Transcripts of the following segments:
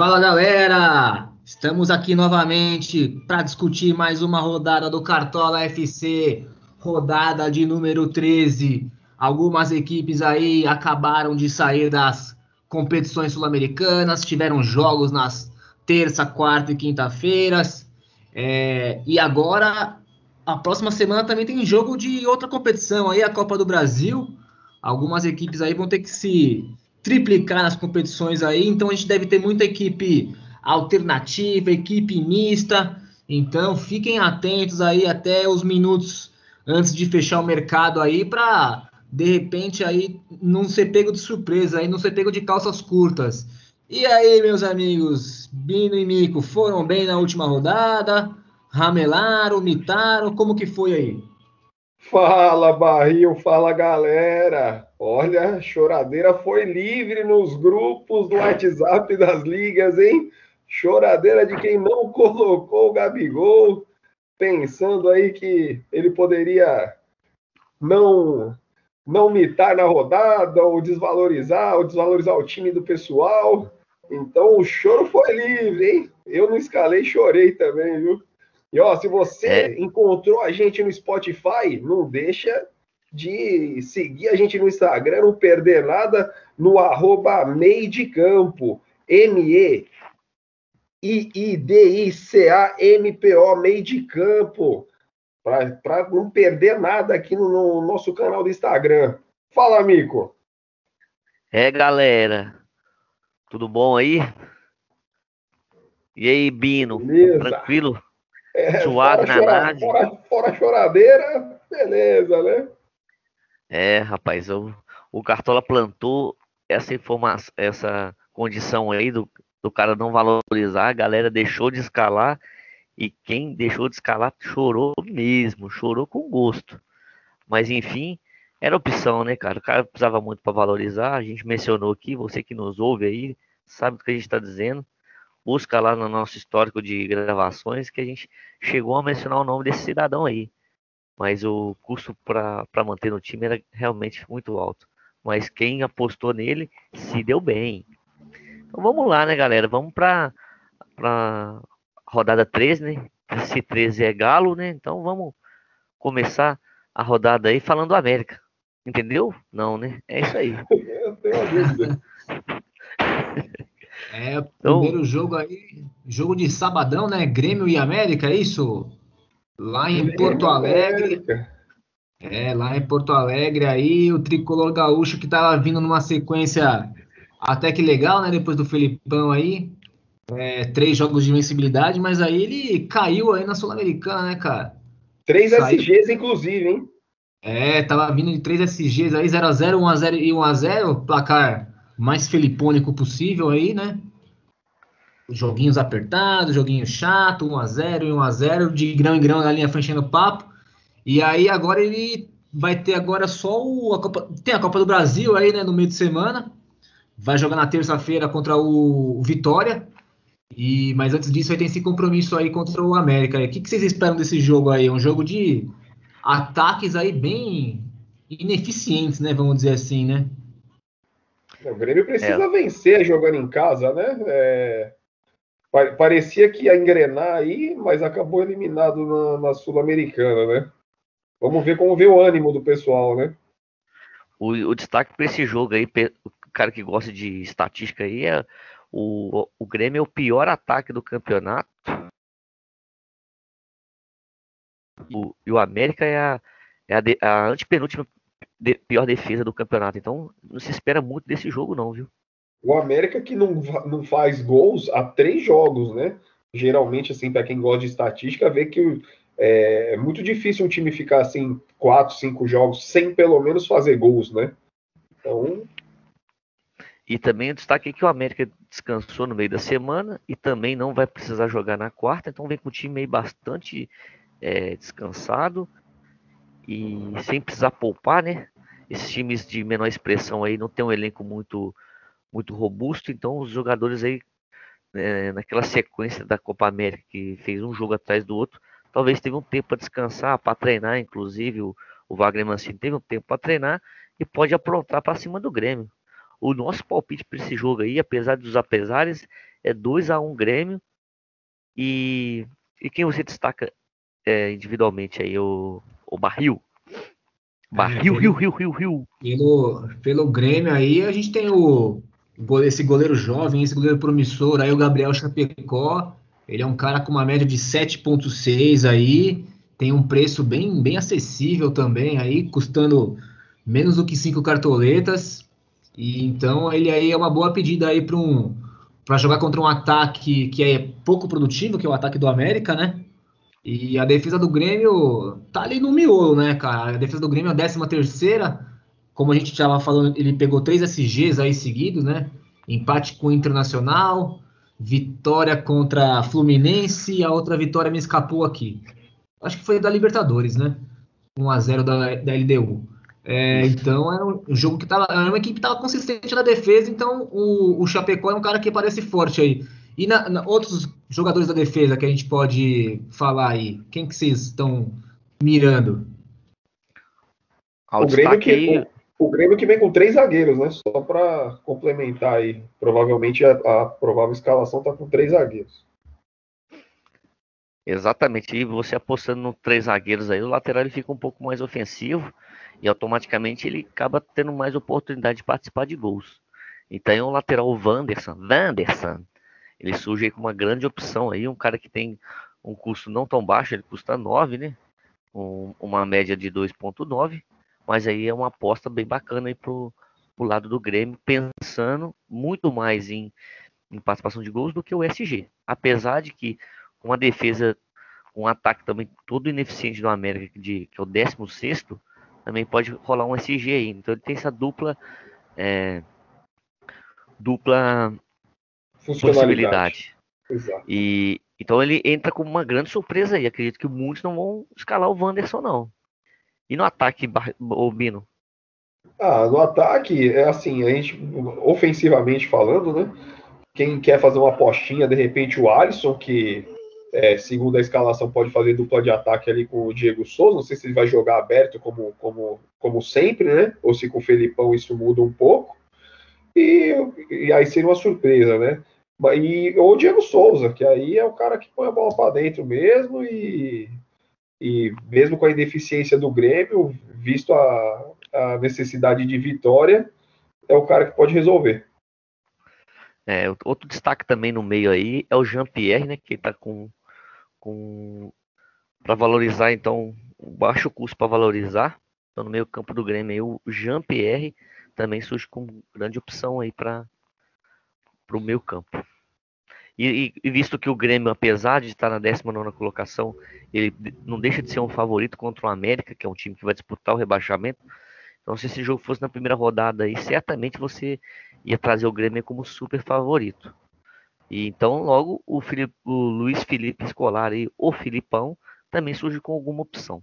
Fala galera! Estamos aqui novamente para discutir mais uma rodada do Cartola FC, rodada de número 13. Algumas equipes aí acabaram de sair das competições sul-americanas, tiveram jogos nas terça, quarta e quinta-feiras. É, e agora, a próxima semana também tem jogo de outra competição aí, a Copa do Brasil. Algumas equipes aí vão ter que se triplicar nas competições aí, então a gente deve ter muita equipe alternativa, equipe mista. Então fiquem atentos aí até os minutos antes de fechar o mercado aí para de repente aí não ser pego de surpresa, aí não ser pego de calças curtas. E aí, meus amigos, Bino e Mico foram bem na última rodada? Ramelaram, mitaram, como que foi aí? Fala, barril, fala, galera. Olha, choradeira foi livre nos grupos do WhatsApp das ligas, hein? Choradeira de quem não colocou o Gabigol, pensando aí que ele poderia não não mitar na rodada, ou desvalorizar, ou desvalorizar o time do pessoal. Então o choro foi livre, hein? Eu não escalei, chorei também, viu? E ó, se você é. encontrou a gente no Spotify, não deixa de seguir a gente no Instagram, não perder nada no arroba meio de campo, M-E I-I-D-I-C-A-M-P-O, meio de campo, para não perder nada aqui no, no, nosso canal do Instagram. Fala, Mico. É, galera. Tudo bom aí? E aí, Bino? Beleza. Tranquilo? É, Suave na chora, fora, fora choradeira, beleza, né? É, rapaz, o, o Cartola plantou essa informação, essa condição aí do, do cara não valorizar, a galera deixou de escalar e quem deixou de escalar chorou mesmo, chorou com gosto. Mas enfim, era opção, né, cara? O cara precisava muito para valorizar. A gente mencionou aqui, você que nos ouve aí, sabe do que a gente está dizendo. Busca lá no nosso histórico de gravações que a gente chegou a mencionar o nome desse cidadão aí. Mas o custo para manter no time era realmente muito alto. Mas quem apostou nele se deu bem. Então vamos lá, né, galera? Vamos para para rodada 13, né? Esse 13 é Galo, né? Então vamos começar a rodada aí falando do América. Entendeu? Não, né? É isso aí. Eu tenho uma dúvida. É, então, primeiro jogo aí, jogo de sabadão, né? Grêmio e América, é isso? Lá em Porto Alegre. É, lá em Porto Alegre aí, o tricolor gaúcho que tava vindo numa sequência até que legal, né? Depois do Felipão aí. É, três jogos de invencibilidade, mas aí ele caiu aí na Sul-Americana, né, cara? Três Saiu... SGs, inclusive, hein? É, tava vindo de três SGs aí, 0x0, 1x0 e 1x0, placar mais felipônico possível aí, né? Joguinhos apertados, joguinho chato, 1x0 e 1x0, de grão em grão na linha no papo. E aí agora ele vai ter agora só o, a Copa, tem a Copa do Brasil aí, né, no meio de semana. Vai jogar na terça-feira contra o Vitória. E, mas antes disso, aí tem esse compromisso aí contra o América. O que, que vocês esperam desse jogo aí? Um jogo de ataques aí bem ineficientes, né? Vamos dizer assim, né? O Grêmio precisa é. vencer jogando em casa, né? É... Parecia que ia engrenar aí, mas acabou eliminado na, na Sul-Americana, né? Vamos ver como vê o ânimo do pessoal, né? O, o destaque para esse jogo aí, o cara que gosta de estatística aí, é o, o Grêmio é o pior ataque do campeonato. O, e o América é a, é a, de, a antepenúltima de, pior defesa do campeonato. Então não se espera muito desse jogo, não, viu? O América que não, não faz gols há três jogos, né? Geralmente, assim, para quem gosta de estatística, vê que é, é muito difícil um time ficar assim, quatro, cinco jogos sem pelo menos fazer gols, né? Então, e também destaque que o América descansou no meio da semana e também não vai precisar jogar na quarta, então vem com o time aí bastante é, descansado e sem precisar poupar, né? Esses times de menor expressão aí não tem um elenco muito muito robusto, então os jogadores aí é, naquela sequência da Copa América que fez um jogo atrás do outro, talvez teve um tempo para descansar, para treinar, inclusive o, o Wagner Mancini teve um tempo para treinar e pode aprontar para cima do Grêmio. O nosso palpite para esse jogo aí, apesar dos apesares, é 2 a 1 Grêmio. E, e quem você destaca é, individualmente aí? O, o Barril? Barril, é, Rio, Rio, Rio, Rio. Pelo, pelo Grêmio aí, a gente tem o, esse goleiro jovem, esse goleiro promissor aí, o Gabriel Chapecó. Ele é um cara com uma média de 7,6 aí. Tem um preço bem, bem acessível também aí, custando menos do que cinco cartoletas. E então ele aí é uma boa pedida aí para um para jogar contra um ataque que é pouco produtivo, que é o ataque do América, né? E a defesa do Grêmio tá ali no miolo, né, cara? A defesa do Grêmio é a décima terceira. Como a gente estava falando, ele pegou três SGs aí seguidos, né? Empate com o Internacional, vitória contra a Fluminense e a outra vitória me escapou aqui. Acho que foi da Libertadores, né? 1 a 0 da, da LDU. É, então é um jogo que tava. É uma equipe que tava consistente na defesa, então o, o Chapecó é um cara que parece forte aí. E na, na, outros jogadores da defesa que a gente pode falar aí, quem que vocês estão mirando? O Grêmio, que, o, Grêmio que vem com três zagueiros, né? Só para complementar aí. Provavelmente a, a provável escalação tá com três zagueiros. Exatamente. E você apostando no três zagueiros aí, o lateral ele fica um pouco mais ofensivo e automaticamente ele acaba tendo mais oportunidade de participar de gols. Então o lateral Wanderson, Wanderson, ele surge aí com uma grande opção aí, um cara que tem um custo não tão baixo, ele custa 9, né? Um, uma média de 2.9, mas aí é uma aposta bem bacana aí pro, pro lado do Grêmio, pensando muito mais em, em participação de gols do que o SG. Apesar de que uma defesa, um ataque também todo ineficiente do América, de, que é o 16 também pode rolar um SG aí. Então ele tem essa dupla é, dupla possibilidade. Exato. E então ele entra como uma grande surpresa aí. Acredito que muitos não vão escalar o Wanderson não. E no ataque, Bino? Ah, no ataque, é assim, a gente, ofensivamente falando, né? Quem quer fazer uma apostinha, de repente o Alisson, que é, segundo a escalação, pode fazer dupla de ataque ali com o Diego Souza. Não sei se ele vai jogar aberto como, como, como sempre, né? Ou se com o Felipão isso muda um pouco. E, e aí seria uma surpresa, né? E, ou o Diego Souza, que aí é o cara que põe a bola para dentro mesmo e, e mesmo com a ineficiência do Grêmio, visto a, a necessidade de vitória, é o cara que pode resolver. É, outro destaque também no meio aí é o Jean-Pierre, né, que está com com para valorizar então baixo custo para valorizar. Então no meio campo do Grêmio aí, o Jean Pierre também surge como grande opção aí para o meio campo. E, e, visto que o Grêmio, apesar de estar na 19 colocação, ele não deixa de ser um favorito contra o América, que é um time que vai disputar o rebaixamento. Então, se esse jogo fosse na primeira rodada aí, certamente você ia trazer o Grêmio como super favorito. E então, logo, o, o Luiz Felipe Escolar e o Filipão também surge com alguma opção.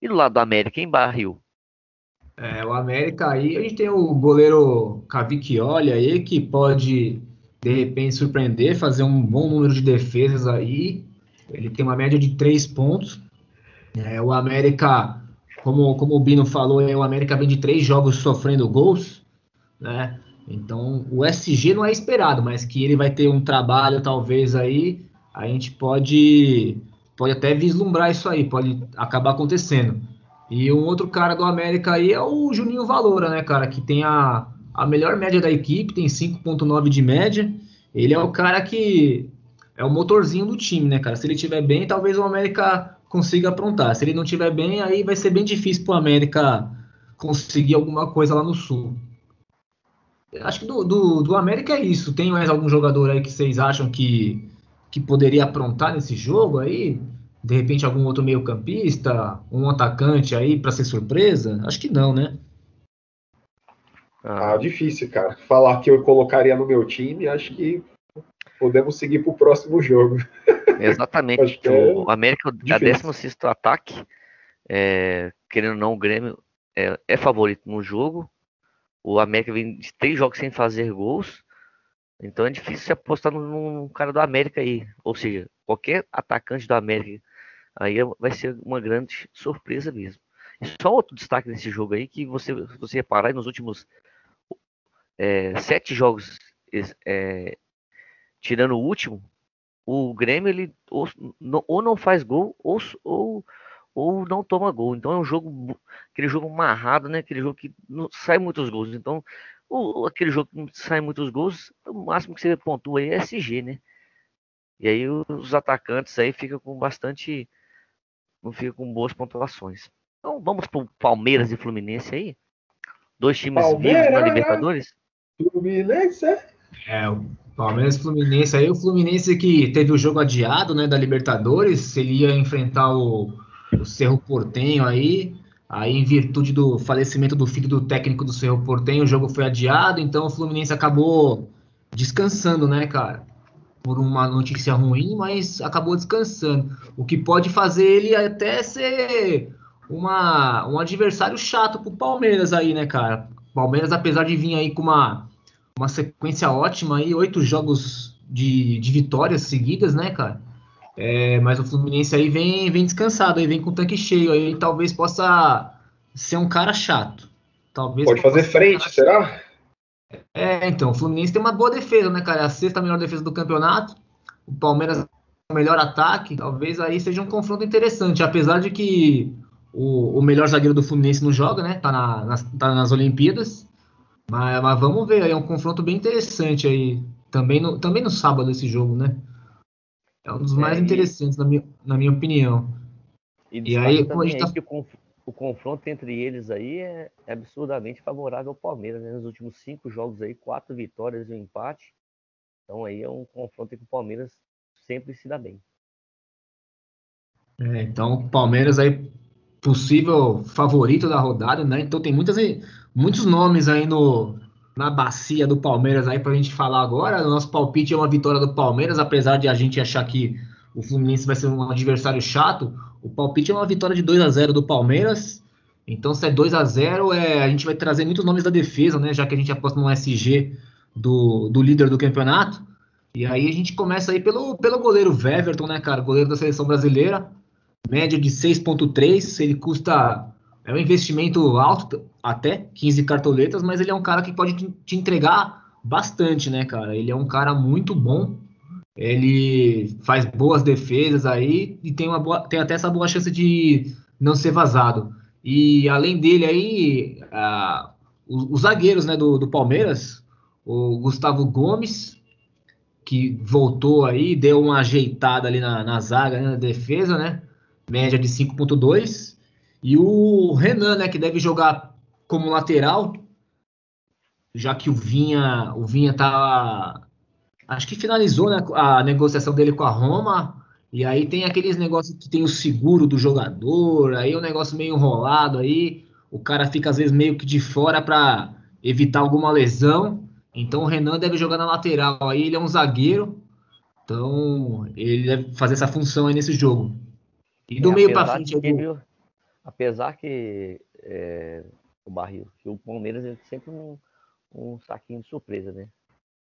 E do lado do América, em barril? É, o América aí, a gente tem o goleiro Cavicchioli aí, que pode, de repente, surpreender, fazer um bom número de defesas aí. Ele tem uma média de três pontos. É, o América, como, como o Bino falou, é, o América vem de três jogos sofrendo gols, né? Então, o SG não é esperado, mas que ele vai ter um trabalho, talvez, aí, a gente pode, pode até vislumbrar isso aí, pode acabar acontecendo. E um outro cara do América aí é o Juninho Valora, né, cara, que tem a, a melhor média da equipe, tem 5.9 de média. Ele é o cara que é o motorzinho do time, né, cara? Se ele estiver bem, talvez o América consiga aprontar. Se ele não estiver bem, aí vai ser bem difícil para o América conseguir alguma coisa lá no Sul. Acho que do, do, do, América é isso. Tem mais algum jogador aí que vocês acham que, que poderia aprontar nesse jogo aí? De repente algum outro meio campista, um atacante aí para ser surpresa? Acho que não, né? Ah, difícil, cara. Falar que eu colocaria no meu time, acho que podemos seguir para o próximo jogo. Exatamente. É o América é a 16 ataque. É, querendo ou não, o Grêmio é, é favorito no jogo o América vem de três jogos sem fazer gols. Então é difícil se apostar num, cara do América aí. Ou seja, qualquer atacante do América aí vai ser uma grande surpresa mesmo. E só outro destaque nesse jogo aí, que você, você reparar, nos últimos é, sete jogos é, tirando o último, o Grêmio ele ou, ou não faz gol ou, ou, ou não toma gol. Então é um jogo, aquele jogo amarrado, né? Aquele jogo que não sai muitos gols. Então, o, aquele jogo que não sai muitos gols, o máximo que você pontua aí é SG, né? E aí os atacantes aí ficam com bastante. Não fica com boas pontuações. Então vamos pro Palmeiras e Fluminense aí. Dois times Palmeiras, vivos na Libertadores. Fluminense? É, o Palmeiras Fluminense. Aí o Fluminense que teve o jogo adiado, né, da Libertadores, ele ia enfrentar o, o Cerro Portenho aí. Aí, em virtude do falecimento do filho do técnico do Cerro Portenho, o jogo foi adiado, então o Fluminense acabou descansando, né, cara? Por uma notícia ruim, mas acabou descansando. O que pode fazer ele até ser uma, um adversário chato pro Palmeiras aí, né, cara? Palmeiras, apesar de vir aí com uma, uma sequência ótima aí, oito jogos de, de vitórias seguidas, né, cara? É, mas o Fluminense aí vem, vem descansado, aí vem com o tanque cheio, aí talvez possa ser um cara chato. Talvez Pode fazer frente, será? É, então, o Fluminense tem uma boa defesa, né, cara? É a sexta melhor defesa do campeonato. O Palmeiras o melhor ataque. Talvez aí seja um confronto interessante, apesar de que o, o melhor zagueiro do Fluminense não joga, né? Tá, na, nas, tá nas Olimpíadas. Mas, mas, vamos ver aí, é um confronto bem interessante aí. Também no, também no sábado esse jogo, né? É um dos é, mais interessantes, na, minha, na minha opinião. E, e aí, como a gente tá... que o, o, confronto entre eles aí é, é absurdamente favorável ao Palmeiras, né? Nos últimos cinco jogos aí, quatro vitórias e um empate. Então aí é um confronto que o Palmeiras sempre se dá bem. É, então o Palmeiras aí possível favorito da rodada, né? Então tem muitas, muitos nomes aí no, na bacia do Palmeiras aí para a gente falar agora. O nosso palpite é uma vitória do Palmeiras, apesar de a gente achar que o Fluminense vai ser um adversário chato. O palpite é uma vitória de 2 a 0 do Palmeiras. Então, se é 2 a 0 é, a gente vai trazer muitos nomes da defesa, né? Já que a gente aposta no SG do, do líder do campeonato. E aí a gente começa aí pelo, pelo goleiro Weverton, né, cara? Goleiro da seleção brasileira. Média de 6,3. Ele custa é um investimento alto, até 15 cartoletas, mas ele é um cara que pode te entregar bastante, né, cara? Ele é um cara muito bom. Ele faz boas defesas aí e tem, uma boa, tem até essa boa chance de não ser vazado. E além dele aí, os, os, zagueiros né, do, do Palmeiras, o Gustavo Gomes, que voltou aí, deu uma ajeitada ali na, na zaga, né, na defesa, né? Média de 5.2. E o Renan, né, que deve jogar como lateral, já que o Vinha, o Vinha tá acho que finalizou né, a negociação dele com a Roma. E aí tem aqueles negócios que tem o seguro do jogador, aí é um negócio meio enrolado aí, o cara fica às vezes meio que de fora para evitar alguma lesão. Então o Renan deve jogar na lateral aí, ele é um zagueiro. Então ele deve fazer essa função aí nesse jogo. E do é, meio para frente, eu apesar que é, o barril, que o Palmeiras é sempre um, um saquinho de surpresa, né?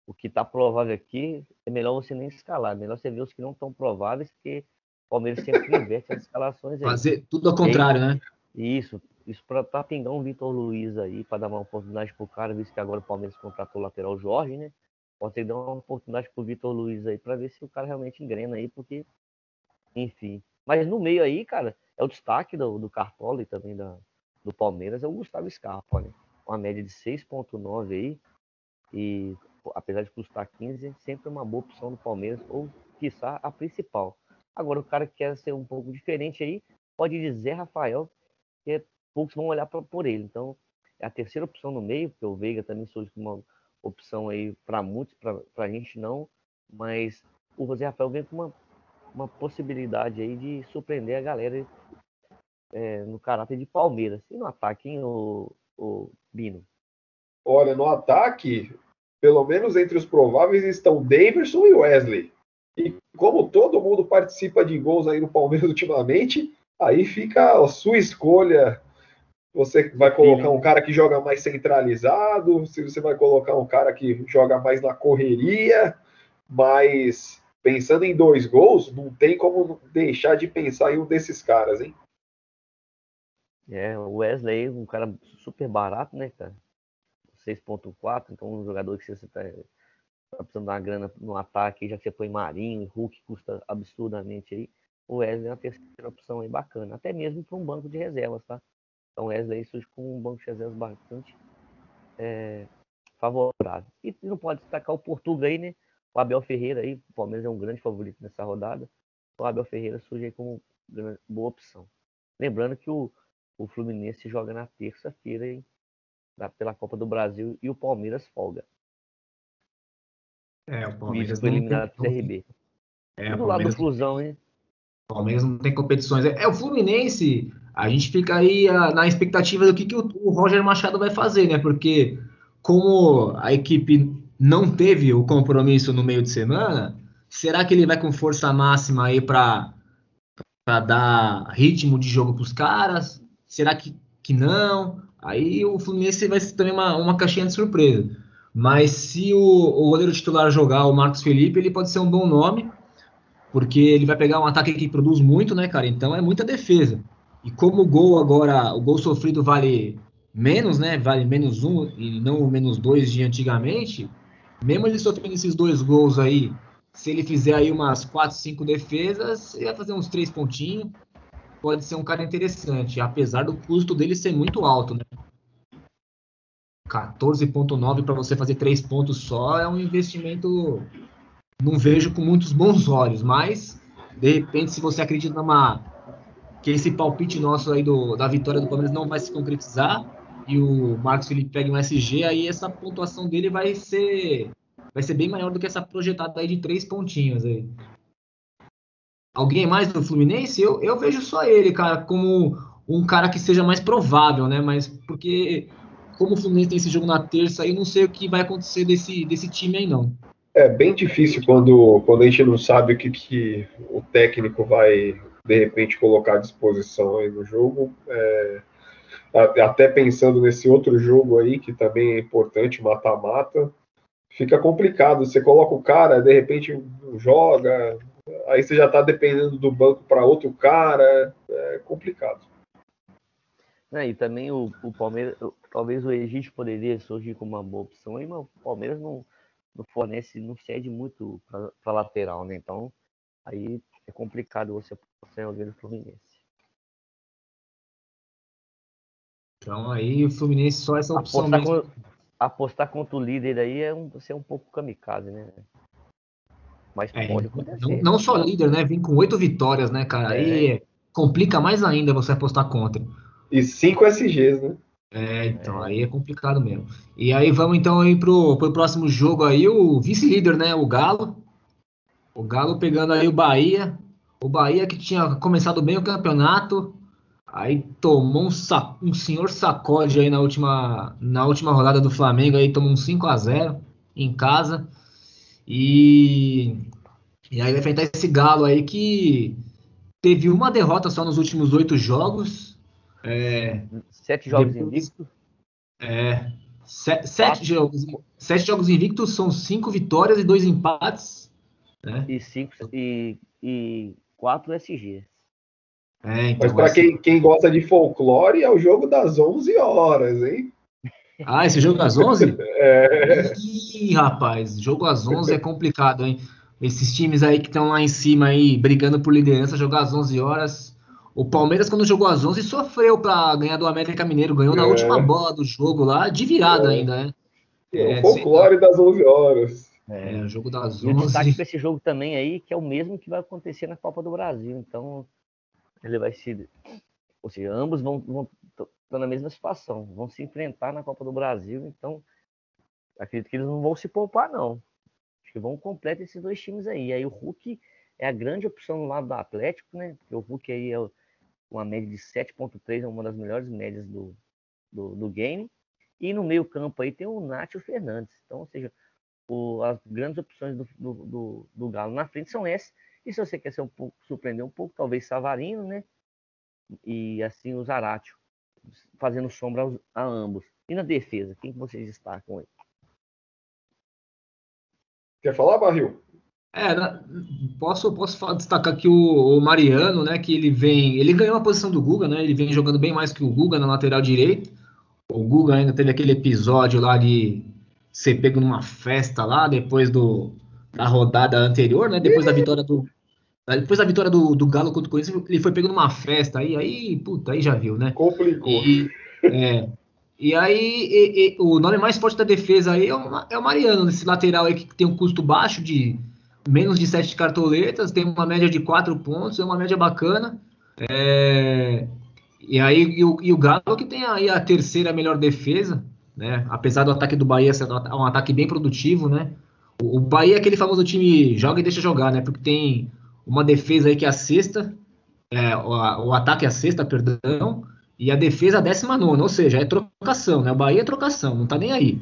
O que está provável aqui é melhor você nem escalar, melhor você ver os que não estão prováveis, porque o Palmeiras sempre inverte as escalações. Aí. Fazer tudo ao contrário, né? Isso, isso para tá pingar um Vitor Luiz aí, para dar uma oportunidade pro cara, visto que agora o Palmeiras contratou o lateral Jorge, né? Pode ter que dar uma oportunidade pro Vitor Luiz aí, para ver se o cara realmente engrena aí, porque, enfim. Mas no meio aí, cara, é o destaque do, do Cartola e também da, do Palmeiras é o Gustavo Scarpa, né? Uma média de 6,9 aí. E apesar de custar 15, é sempre uma boa opção do Palmeiras, ou quiçá a principal. Agora, o cara que quer ser um pouco diferente aí, pode dizer Rafael, que é, poucos vão olhar pra, por ele. Então, é a terceira opção no meio, porque o Veiga também surge como uma opção aí para muitos, para a gente não. Mas o José Rafael vem com uma uma possibilidade aí de surpreender a galera é, no caráter de Palmeiras. E no ataque, hein, o, o Bino? Olha, no ataque, pelo menos entre os prováveis estão Davidson e Wesley. E como todo mundo participa de gols aí no Palmeiras ultimamente, aí fica a sua escolha. Você vai colocar um cara que joga mais centralizado, se você vai colocar um cara que joga mais na correria, mas pensando em dois gols, não tem como deixar de pensar em um desses caras, hein? É, o Wesley, um cara super barato, né, cara? 6.4, então um jogador que você tá, tá precisando dar grana no ataque, já que você põe Marinho, Hulk custa absurdamente aí. O Wesley é uma terceira opção aí bacana, até mesmo para um banco de reservas, tá? Então o Wesley surge com um banco de reservas bastante é, favorável. E não pode destacar o Portuga aí, né? O Abel Ferreira aí, o Palmeiras é um grande favorito nessa rodada. O Abel Ferreira surge aí como boa opção. Lembrando que o, o Fluminense joga na terça-feira pela Copa do Brasil e o Palmeiras folga. É, o Palmeiras foi eliminado pelo CRB. É, do lado do Flusão, hein? O Palmeiras não tem competições. É, é, o Fluminense, a gente fica aí a, ah, na expectativa do que, que o, o, Roger Machado vai fazer, né? Porque como a equipe não teve o compromisso no meio de semana, será que ele vai com força máxima aí para dar ritmo de jogo para os caras? Será que, que não? Aí o Fluminense vai ser também uma, uma caixinha de surpresa. Mas se o, o goleiro titular jogar o Marcos Felipe, ele pode ser um bom nome, porque ele vai pegar um ataque que produz muito, né, cara? Então é muita defesa. E como o gol agora, o gol sofrido vale menos, né? Vale menos um e não o menos dois de antigamente. Mesmo ele sofrendo esses dois gols aí, se ele fizer aí umas quatro, cinco defesas, ele vai fazer uns três pontinhos. Pode ser um cara interessante, apesar do custo dele ser muito alto, né? 14,9 para você fazer três pontos só é um investimento. Não vejo com muitos bons olhos, mas de repente, se você acredita numa que esse palpite nosso aí do, da vitória do Palmeiras não vai se concretizar e o Marcos Felipe pega um SG, aí essa pontuação dele vai ser vai ser bem maior do que essa projetada aí de três pontinhos aí. Alguém mais do Fluminense? Eu, eu vejo só ele, cara, como um cara que seja mais provável, né? Mas porque como o Fluminense tem esse jogo na terça, eu não sei o que vai acontecer desse, desse time aí, não. É bem difícil quando, quando a gente não sabe o que, que o técnico vai, de repente, colocar à disposição aí no jogo. É, até pensando nesse outro jogo aí, que também é importante, mata-mata, fica complicado. Você coloca o cara, de repente joga, aí você já está dependendo do banco para outro cara, é complicado. É, e também o, o Palmeiras, talvez o Egito poderia surgir como uma boa opção, aí, mas o Palmeiras não, não fornece, não cede muito para lateral, né? Então, aí é complicado você apostar em alguém do Fluminense. Então aí o Fluminense só essa opção apostar, mesmo. Com, apostar contra o líder aí é um, ser um pouco kamikaze, né? Mas é, pode acontecer. Não, não, só líder, né? Vem com oito vitórias, né, cara? É. Aí complica mais ainda você apostar contra. E 5 SGs, né? É, então, é. aí é complicado mesmo. E aí vamos então aí pro, pro próximo jogo aí, o vice-líder, né? O Galo. O Galo pegando aí o Bahia. O Bahia que tinha começado bem o campeonato. Aí tomou um, sac, um senhor sacode aí na última, na última rodada do Flamengo. Aí tomou um 5 a 0 em casa. E, e aí vai enfrentar esse Galo aí que teve uma derrota só nos últimos oito jogos é, sete jogos depois, invictos? É. Sete, sete, jogos, sete jogos invictos são cinco vitórias e dois empates. Né? E, cinco, e, e quatro SGs. É, então, Mas para quem, quem gosta de folclore, é o jogo das 11 horas, hein? Ah, esse jogo das 11? é. Ih, rapaz, jogo às 11 é complicado, hein? Esses times aí que estão lá em cima aí, brigando por liderança, jogar às 11 horas o Palmeiras, quando jogou às 11, sofreu para ganhar do América Mineiro. Ganhou é. na última bola do jogo lá, de virada é. ainda, né? É, é o folclore das 11 horas. É, o jogo das 11. E o destaque para esse jogo também aí, que é o mesmo que vai acontecer na Copa do Brasil. Então, ele vai se. Ou seja, ambos vão, vão estão na mesma situação. Vão se enfrentar na Copa do Brasil. Então, acredito que eles não vão se poupar, não. Acho que vão completar esses dois times aí. E aí o Hulk é a grande opção no lado do Atlético, né? Porque o Hulk aí é o uma média de 7.3, é uma das melhores médias do, do, do, game. E no meio campo aí tem o Nátio Fernandes. Então, ou seja, o, as grandes opções do, do, do, Galo na frente são essas. E se você quer ser um pouco, surpreender um pouco, talvez Savarino, né? E assim o Zaratio, fazendo sombra a ambos. E na defesa, quem que vocês destacam aí? Quer falar, Barril? É, posso, posso destacar aqui o, o, Mariano, né? Que ele vem. Ele ganhou a posição do Guga, né? Ele vem jogando bem mais que o Guga na lateral direito. O Guga ainda teve aquele episódio lá de, ser pego numa festa lá depois do, da rodada anterior, né? Depois da vitória do. Depois da vitória do, do Galo contra o Corinthians, ele foi pego numa festa aí, aí, puta, aí já viu, né? Complicou. E, é, e aí, e, e, o nome mais forte da defesa aí é o, é o Mariano, nesse lateral aí que tem um custo baixo de menos de sete cartoletas, tem uma média de quatro pontos, é uma média bacana. É, e aí, e o, e o Galo que tem aí a terceira melhor defesa, né? Apesar do ataque do Bahia ser um ataque bem produtivo, né? O, o Bahia é aquele famoso time joga e deixa jogar, né? Porque tem uma defesa aí que é a sexta, é, o, o, ataque é a sexta, perdão, e a defesa a décima nona, ou seja, é trocação, né? O Bahia é trocação, não tá nem aí.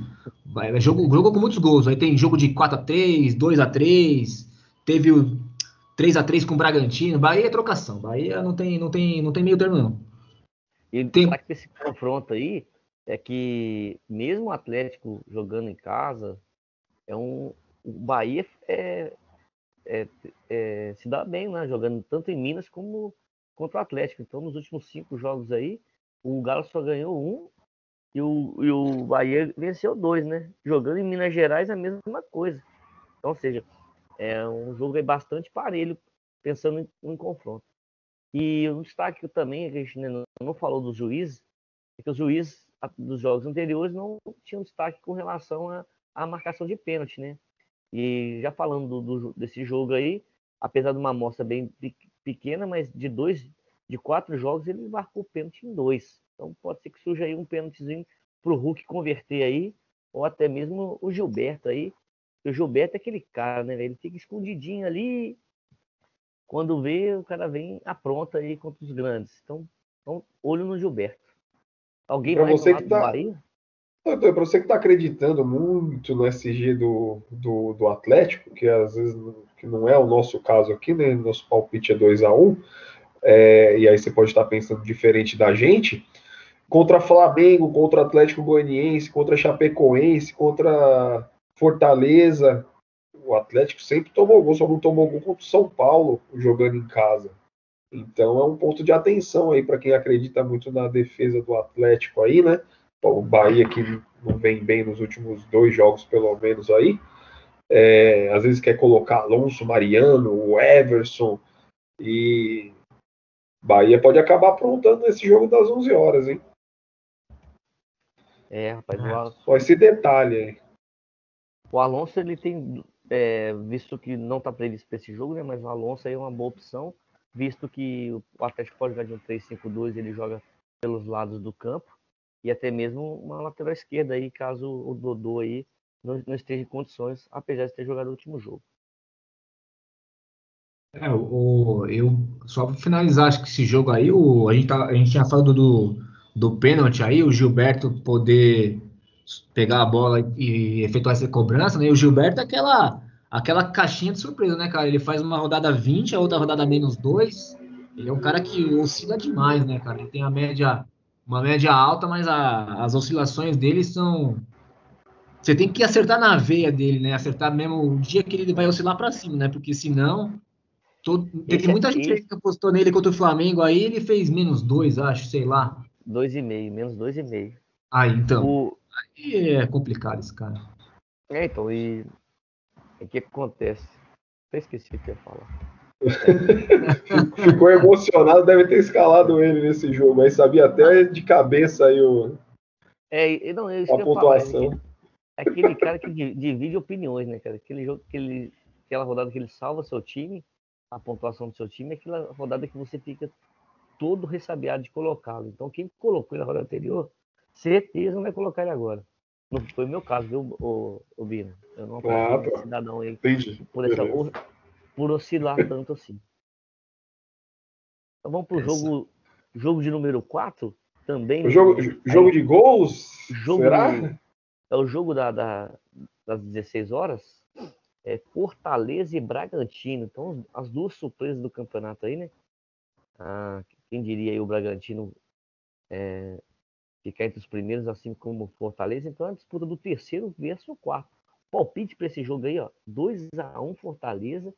É jogo, jogo com muitos gols. Aí tem jogo de 4x3, 2x3, teve o 3x3 com o Bragantino. Bahia é trocação. Bahia não tem, não tem, não tem meio termo, não. E o tem... destaque desse confronto aí é que mesmo o Atlético jogando em casa, é um, o Bahia é, é, é, se dá bem, né? Jogando tanto em Minas como contra o Atlético. Então, nos últimos cinco jogos aí, o Galo só ganhou um e o, e o Bahia venceu dois, né? Jogando em Minas Gerais a mesma coisa. Então, ou seja, é um jogo bastante parelho, pensando em, em confronto. E um destaque também, que a gente não, não falou dos juízes, é que os juízes dos jogos anteriores não tinham destaque com relação à marcação de pênalti, né? E já falando do, desse jogo aí, apesar de uma amostra bem pequena, mas de dois, de quatro jogos, ele marcou pênalti em dois. Então pode ser que surja aí um pênaltizinho para o Hulk converter aí, ou até mesmo o Gilberto aí. O Gilberto é aquele cara, né? Ele fica escondidinho ali. Quando vê, o cara vem apronta aí contra os grandes. Então, então olho no Gilberto. Alguém pra mais você que tá... Bahia? Para você que está acreditando muito no SG do, do, do, Atlético, que às vezes que não é o nosso caso aqui, né? Nosso palpite é 2 a 1 um, é, e aí você pode estar pensando diferente da gente. Contra Flamengo, contra Atlético Goianiense, contra Chapecoense, contra Fortaleza, o Atlético sempre tomou gol, só não tomou gol contra o São Paulo jogando em casa. Então é um ponto de atenção aí para quem acredita muito na defesa do Atlético aí, né? O Bahia que não vem bem nos últimos dois jogos, pelo menos aí. É, às vezes quer colocar Alonso, Mariano, o Everson e Bahia pode acabar aprontando esse jogo das 11 horas, hein? É, rapaz, o... só esse detalhe aí. O Alonso ele tem é, visto que não está previsto para esse jogo, né? Mas o Alonso aí é uma boa opção, visto que o Atlético pode jogar de um 3-5-2, ele joga pelos lados do campo e até mesmo uma lateral esquerda aí, caso o Dodô aí não, não esteja em condições, apesar de ter jogado o último jogo. É, o, eu só para finalizar, acho que esse jogo aí, o, a, gente tá, a gente tinha falado do, do pênalti aí, o Gilberto poder pegar a bola e efetuar essa cobrança, né? E o Gilberto é aquela, aquela caixinha de surpresa, né, cara? Ele faz uma rodada 20, a outra rodada menos 2. Ele é um cara que oscila demais, né, cara? Ele tem a média, uma média alta, mas a, as oscilações dele são. Você tem que acertar na veia dele, né? Acertar mesmo o dia que ele vai oscilar para cima, né? Porque senão. Todo... Teve muita gente que apostou nele contra o Flamengo aí, ele fez menos dois, acho, sei lá. Dois e meio, menos dois e meio. Ah, então. O, Aí é complicado esse cara. É, então, e o que acontece? Até esqueci o que eu ia falar. Ficou emocionado, deve ter escalado ele nesse jogo. Aí sabia até de cabeça aí o. É, não, eu a pontuação. Falar, é aquele cara que divide opiniões, né, cara? Aquele jogo que ele. Aquela rodada que ele salva seu time, a pontuação do seu time, é aquela rodada que você fica todo ressabiado de colocá-lo. Então, quem colocou na rodada anterior certeza não vai colocar ele agora. Não foi o meu caso, viu, o, o Bino? Eu não ah, tá. cidadão aí Entendi. por, essa, por oscilar tanto assim. Então vamos pro essa. jogo, jogo de número 4, também. O jogo, aí, jogo de gols? Jogo, Será? É o jogo da, da, das 16 horas. É Fortaleza e Bragantino. Então, as duas surpresas do campeonato aí, né? Ah, quem diria aí o Bragantino é, ficar entre os primeiros, assim como o Fortaleza. Então é a disputa do terceiro versus o quarto. Palpite para esse jogo aí, ó. 2 a 1 Fortaleza,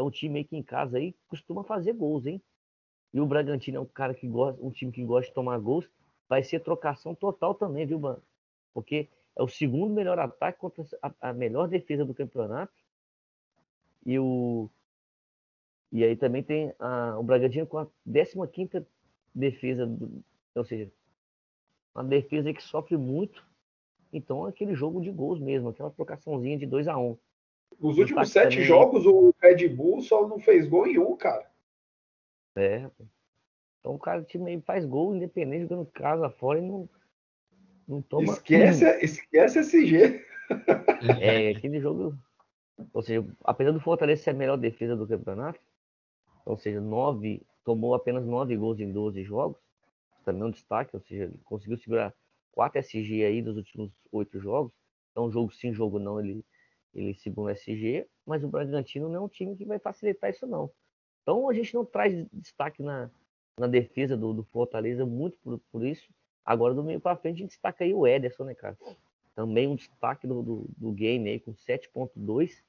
é um time aí que em casa aí costuma fazer gols, hein? E o Bragantino é um cara que gosta, um time que gosta de tomar gols. Vai ser trocação total também, viu, mano? Porque é o segundo melhor ataque contra a, a melhor defesa do campeonato. E o e aí também tem a, o Bragantino com a 15 defesa, do, ou seja, uma defesa que sofre muito. Então é aquele jogo de gols mesmo, aquela trocaçãozinha de 2 a 1 um. Nos últimos sete também... jogos, o Red Bull só não fez gol em um, cara. É, então o cara o time faz gol independente jogando casa fora e não, não toma. Esquece, esquece esse G. É, aquele jogo. Ou seja, apesar do Fortaleza ser a melhor defesa do campeonato, ou seja, nove, tomou apenas nove gols em 12 jogos, também é um destaque, ou seja, ele conseguiu segurar quatro SG aí dos últimos oito jogos. Então, jogo sim, jogo não, ele, ele segura o SG, mas o Bragantino não é um time que vai facilitar isso, não. Então, a gente não traz destaque na, na defesa do, do Fortaleza muito por, por isso. Agora, do meio para frente, a gente destaca aí o Ederson, né, cara? Também um destaque do, do, do game aí com 7.2.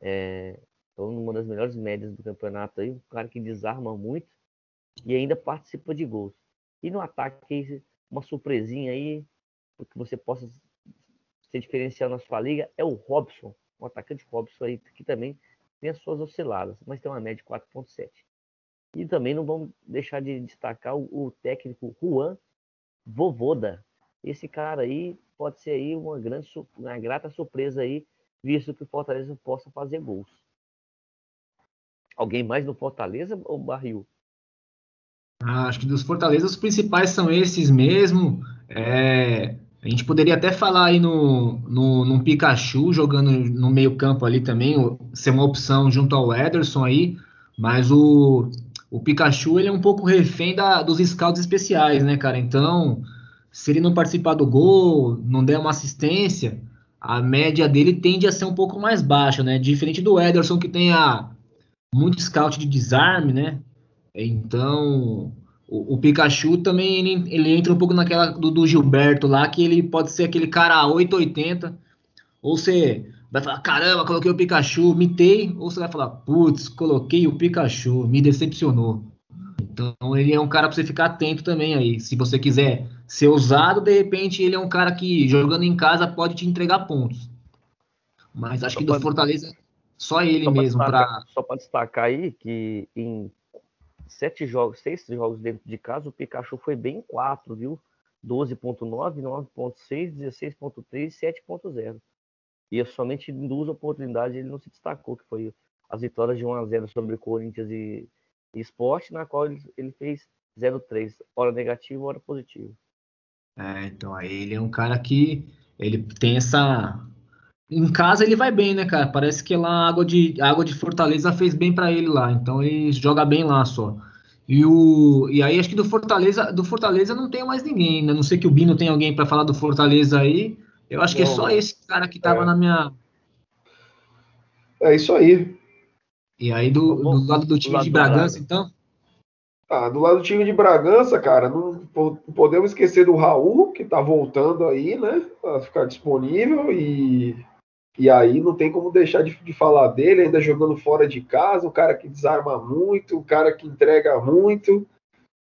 É, então, uma das melhores médias do campeonato aí. Um cara que desarma muito e ainda participa de gols. E no ataque, uma surpresinha aí, que você possa ser diferencial na sua liga, é o Robson. O atacante Robson aí, que também tem as suas osciladas, mas tem uma média de 4.7. E também não vamos deixar de destacar o, o técnico Juan Vovoda. Esse cara aí pode ser aí uma grande, uma grata surpresa aí, visto que o Fortaleza possa fazer gols. Alguém mais no Fortaleza ou Barril? Ah, acho que dos Fortaleza os principais são esses mesmo. É, a gente poderia até falar aí no, no, no Pikachu jogando no meio campo ali também, ser uma opção junto ao Ederson aí, mas o, o Pikachu ele é um pouco refém da, dos scouts especiais, né, cara? Então, se ele não participar do gol, não der uma assistência, a média dele tende a ser um pouco mais baixa, né? Diferente do Ederson que tem a, muito scout de desarme, né? Então, o, o Pikachu também ele, ele, entra um pouco naquela do, do, Gilberto lá, que ele pode ser aquele cara 880, ou você vai falar, caramba, coloquei o Pikachu, mitei, ou você vai falar, putz, coloquei o Pikachu, me decepcionou. Então ele é um cara para você ficar atento também aí. Se você quiser ser usado, de repente ele é um cara que jogando em casa pode te entregar pontos. Mas acho que do Fortaleza só ele só mesmo para só para destacar aí que em sete jogos, seis jogos dentro de casa, o Pikachu foi bem em quatro, viu? 12.9, 9.6, 16.3 e 7.0. E é somente em duas oportunidades ele não se destacou, que foi as vitórias de 1 a 0 sobre Corinthians e, e Sport, na qual ele, ele fez 0-3, hora negativo, hora positivo. É, então aí ele é um cara que ele tem essa em casa ele vai bem, né, cara? Parece que lá a água de, a água de Fortaleza fez bem para ele lá, então ele joga bem lá só. E, o, e aí acho que do Fortaleza, do Fortaleza não tem mais ninguém, né? Não sei que o Bino tem alguém para falar do Fortaleza aí. Eu acho que é só esse cara que tava é. na minha. É isso aí. E aí do, do lado do time do lado de Bragança, então? Ah, do lado do time de Bragança, cara, não podemos esquecer do Raul, que tá voltando aí, né? Pra ficar disponível e e aí não tem como deixar de, de, falar dele, ainda jogando fora de casa, o cara que desarma muito, o cara que entrega muito.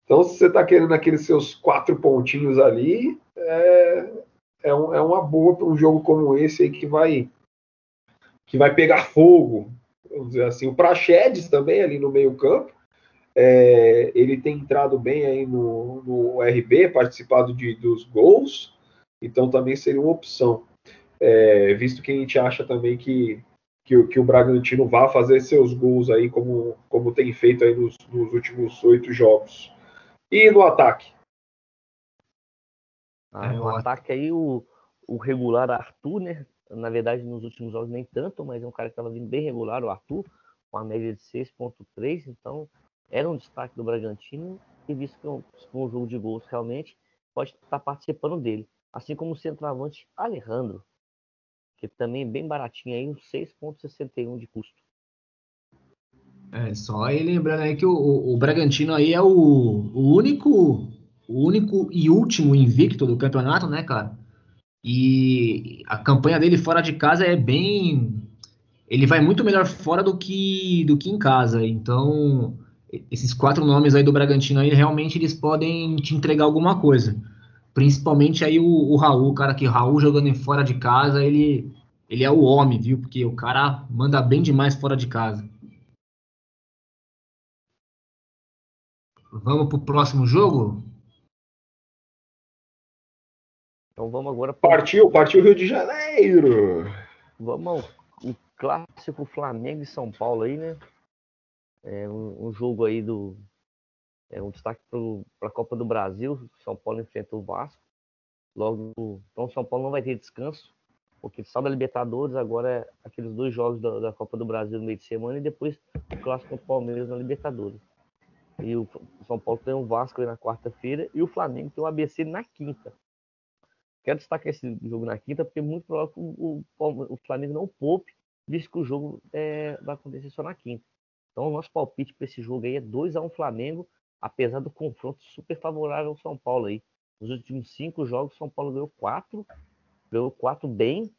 Então, se você está querendo aqueles seus quatro pontinhos ali, é, é, um, é uma boa para um jogo como esse aí que vai que vai pegar fogo. Vamos dizer assim. O Praxedes também ali no meio campo. É, ele tem entrado bem aí no, no RB, participado de, dos gols, então também seria uma opção é, visto que a gente acha também que, que, que, o Bragantino vá fazer seus gols aí, como, como tem feito aí nos, nos últimos oito jogos. E no ataque? Ah, no ataque aí o, o regular Arthur, né? Na verdade, nos últimos jogos nem tanto, mas é um cara que estava vindo bem regular, o Arthur, com a média de 6.3, então era um destaque do Bragantino, e visto que é um, um jogo de gols realmente, pode estar participando dele. Assim como o centroavante Alejandro, que também é bem baratinho aí, uns 6,61 de custo. É, só aí lembrando aí que o, o, o Bragantino aí é o, o, único o único e último invicto do campeonato, né, cara? E a campanha dele fora de casa é bem ele vai muito melhor fora do que do que em casa. Então, esses quatro nomes aí do Bragantino aí realmente eles podem te entregar alguma coisa. Principalmente aí o, o Raul, cara, que Raul jogando em fora de casa, ele, ele é o homem, viu? Porque o cara manda bem demais fora de casa. Vamos pro próximo jogo? Então vamos agora. Partiu, partiu Rio de Janeiro. Vamos ao clássico Flamengo e São Paulo aí, né? É um, um jogo aí do. É um destaque para a Copa do Brasil. São Paulo enfrenta o Vasco. Logo, então São Paulo não vai ter descanso, porque só da Libertadores, agora é aqueles dois jogos da, da, Copa do Brasil no meio de semana e depois o clássico contra o Palmeiras na Libertadores. E o São Paulo tem o Vasco na quarta-feira e o Flamengo tem o ABC na quinta. Quero destacar esse jogo na quinta, porque é muito provável que o, o, o Flamengo não poupe, visto que o jogo é, vai acontecer só na quinta. Então, o nosso palpite para esse jogo aí é 2x1 Flamengo, apesar do confronto super favorável ao São Paulo aí. Nos últimos cinco jogos, São Paulo ganhou quatro, ganhou quatro bem,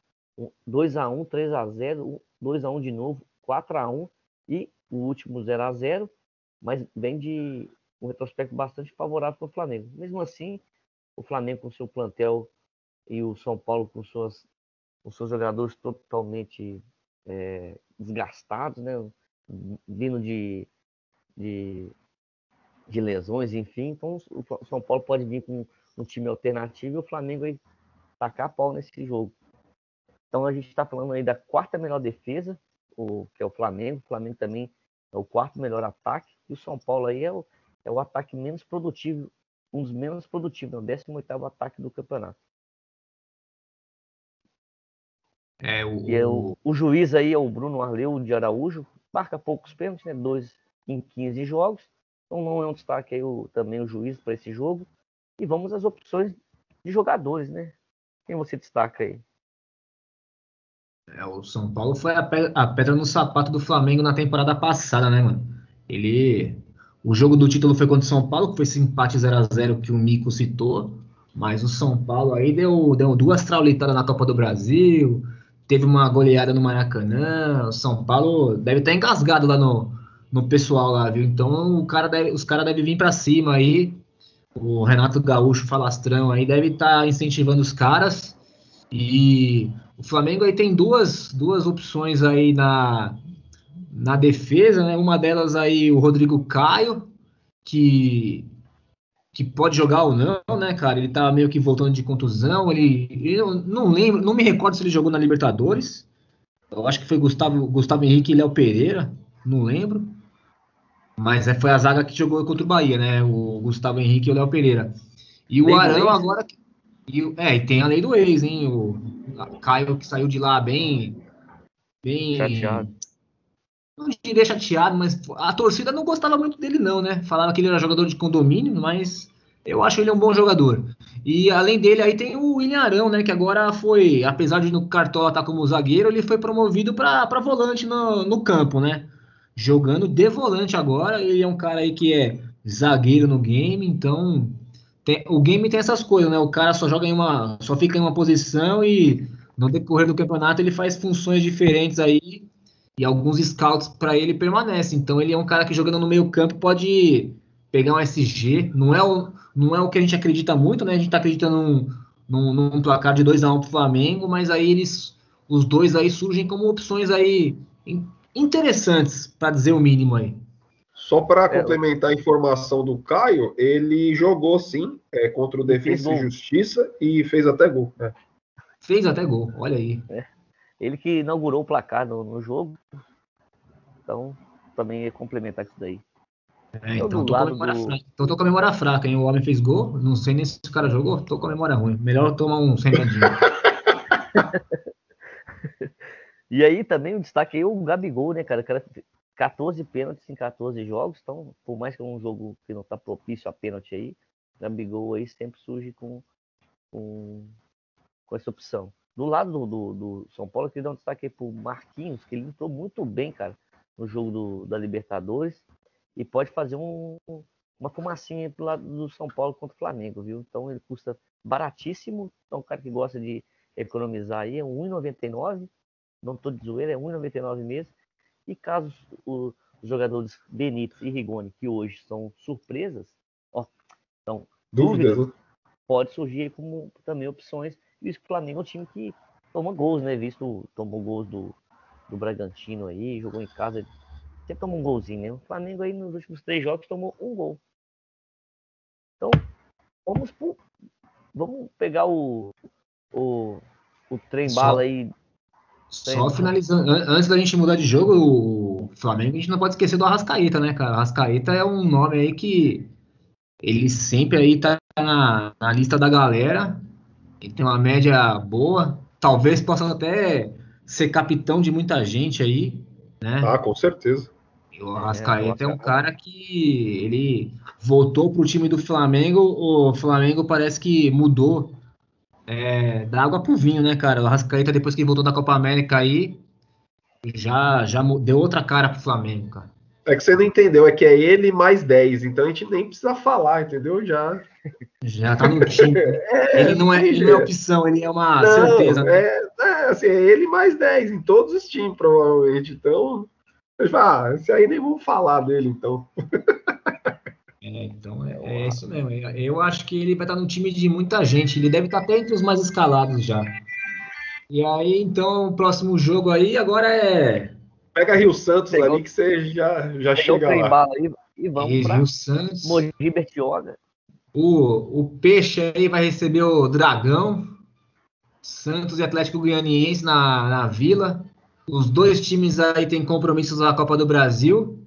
2x1, 3x0, 2x1 de novo, 4x1 e o último 0x0, mas vem de um retrospecto bastante favorável para o Flamengo. Mesmo assim, o Flamengo com seu plantel e o São Paulo com, suas, com seus jogadores totalmente é, desgastados, né? vindo de, de, de, lesões, enfim. Então o São Paulo pode vir com um time alternativo e o Flamengo vai tacar pau nesse jogo. Então a gente está falando aí da quarta melhor defesa, o, que é o Flamengo. O Flamengo também é o quarto melhor ataque. E o São Paulo aí é o, é o ataque menos produtivo, um dos menos produtivos, é o 18 ataque do campeonato. É, o, e é o, o, juiz aí é o Bruno Arleu de Araújo, marca poucos pênaltis, né? Dois em 15 jogos. Então não é um destaque aí o, também o juiz para esse jogo. E vamos às opções de jogadores, né? Quem você destaca aí? É, o São Paulo foi a pedra, a pedra no sapato do Flamengo na temporada passada, né, mano? Ele. O jogo do título foi contra o São Paulo, que foi esse empate 0 a 0 que o Mico citou. Mas o São Paulo aí deu, deu duas traulitadas na Copa do Brasil, teve uma goleada no Maracanã. O São Paulo deve estar engasgado lá no, no pessoal lá, viu? Então cara deve, os caras devem vir para cima aí. O Renato Gaúcho Falastrão aí deve estar incentivando os caras. E o Flamengo aí tem duas, duas opções aí na, na defesa, né? Uma delas aí o Rodrigo Caio, que que pode jogar ou não, né, cara? Ele tá meio que voltando de contusão. Ele, eu não lembro, não me recordo se ele jogou na Libertadores. Eu acho que foi Gustavo, Gustavo Henrique e Léo Pereira, não lembro. Mas é, foi a zaga que jogou contra o Bahia, né? O Gustavo Henrique e o Léo Pereira. E o Arão agora. E, é, e tem a lei do ex, hein? O Caio que saiu de lá bem. Bem. Chateado. Não diria chateado, mas a torcida não gostava muito dele, não, né? Falava que ele era jogador de condomínio, mas eu acho ele um bom jogador. E além dele, aí tem o William Arão, né? Que agora foi, apesar de no Cartola estar tá como zagueiro, ele foi promovido para volante no, no campo, né? Jogando de volante agora. Ele é um cara aí que é zagueiro no game, então tem, o game tem essas coisas, né? O cara só joga em uma, só fica em uma posição e no decorrer do campeonato ele faz funções diferentes aí e alguns scouts para ele permanecem. Então ele é um cara que jogando no meio campo pode pegar um SG. Não é o, não é o que a gente acredita muito, né? A gente está acreditando num, num, num, placar de 2 a 1 um para o Flamengo, mas aí eles, os dois aí surgem como opções aí interessantes, para dizer o mínimo aí. Só para é, complementar a informação do Caio, ele jogou sim é, contra o Defesa e Justiça e fez até gol. Né? Fez até gol, olha aí. É. Ele que inaugurou o placar no, no jogo. Então, também ia complementar isso daí. É, então, tô comemora do... fraca. então tô com a memória fraca, hein? O homem fez gol, não sei nem se o cara jogou, tô com a memória ruim. Melhor tomar um remedinho. e aí também o destaque aí o Gabigol, né, cara? Cara 14 pênaltis em 14 jogos, então, por mais que é um jogo que não tá propício a pênalti aí, Gabigol aí sempre surge com, com, com essa opção. Do lado do, do, do, São Paulo, eu queria dar um destaque aí pro Marquinhos, que ele entrou muito bem, cara, no jogo do, da Libertadores e pode fazer um, uma fumacinha pro lado do São Paulo contra o Flamengo, viu? Então ele custa baratíssimo. Então o cara que gosta de economizar aí é 1,99. Não tô de zoeira, é 1,99 mesmo. E caso os jogadores Benítez e Rigoni, que hoje são surpresas, ó, então dúvidas, dúvidas pode surgir como também opções, que o Flamengo é um time que toma gols, né? Visto tomou gols do, do Bragantino aí, jogou em casa, sempre tomou um golzinho, né? O Flamengo aí nos últimos três jogos tomou um gol. Então, vamos pro, vamos pegar o, o, o trem bala aí só finalizando, antes da gente mudar de jogo, o Flamengo, a gente não pode esquecer do Arrascaeta, né, cara? O Arrascaeta é um nome aí que ele sempre aí tá na, na lista da galera, ele tem uma média boa, talvez possa até ser capitão de muita gente aí, né? Ah, com certeza. E o Arrascaeta é, é um cara que ele voltou pro time do Flamengo, o Flamengo parece que mudou é, da água pro vinho, né, cara? O Arrascaeta, depois que voltou da Copa América aí, já, já deu outra cara pro Flamengo, cara. É que você não entendeu, é que é ele mais 10, então a gente nem precisa falar, entendeu? Já. Já tá no time. é, ele, não é, ele não é opção, ele é uma não, certeza. Né? É, é, assim, é ele mais 10 em todos os times, provavelmente. Então, ah, esse aí nem vamos falar dele, então. É, então é, é, isso mesmo. Eu acho que ele vai estar no time de muita gente. Ele deve estar até entre os mais escalados já. E aí, então, o próximo jogo aí agora é. Pega Rio Santos Pegou, ali que você já, já chega lá. Bala aí, e vamos para Rio Santos. Mogi Bertioga. O, o Peixe aí vai receber o Dragão. Santos e Atlético Goianiense na, na Vila. Os dois times aí têm compromissos na Copa do Brasil.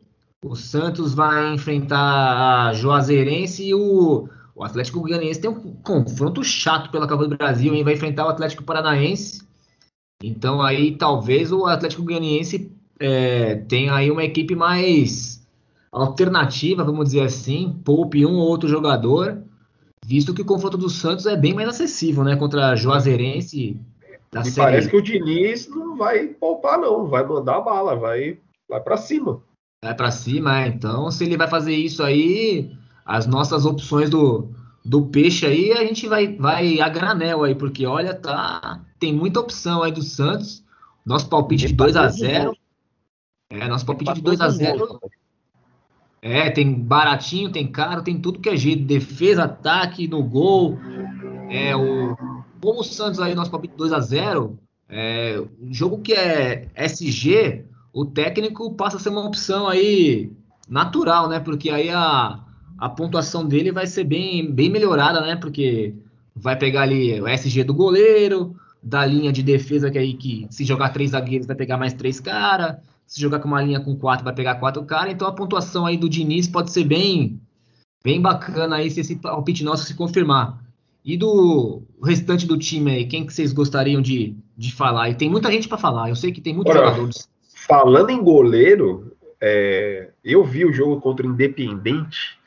O Santos vai enfrentar a Juazeirense e o, o Atlético Goianiense tem um confronto chato pela Copa do Brasil, hein? Vai enfrentar o Atlético Paranaense. Então aí talvez o Atlético Goianiense é, tenha aí uma equipe mais alternativa, vamos dizer assim, poupe um ou outro jogador, visto que o confronto do Santos é bem mais acessível, né? Contra a Juazeirense. Da e série. parece que o Diniz não vai poupar, não, vai mandar a bala, vai, vai para cima. Vai para cima, é. Então, se ele vai fazer isso aí, as nossas opções do, do peixe aí, a gente vai, vai a granel aí, porque olha, tá. Tem muita opção aí do Santos. Nosso palpite de 2 a 0 É, nosso palpite de 2 a 0 É, tem baratinho, tem caro, tem tudo que é jeito. Defesa, ataque, no gol. É, o, como o Santos aí, nosso palpite 2 a 0 é, jogo que é SG, o técnico passa a ser uma opção aí natural, né? Porque aí a, a pontuação dele vai ser bem, bem melhorada, né? Porque vai pegar ali o SG do goleiro, da linha de defesa que aí que se jogar três zagueiros vai pegar mais três caras, se jogar com uma linha com quatro vai pegar quatro caras. Então a pontuação aí do Diniz pode ser bem bem bacana aí se esse palpite nosso se confirmar. E do restante do time aí, quem que vocês gostariam de, de falar? E tem muita gente para falar. Eu sei que tem muitos jogadores Falando em goleiro, é, eu vi o jogo contra o Independente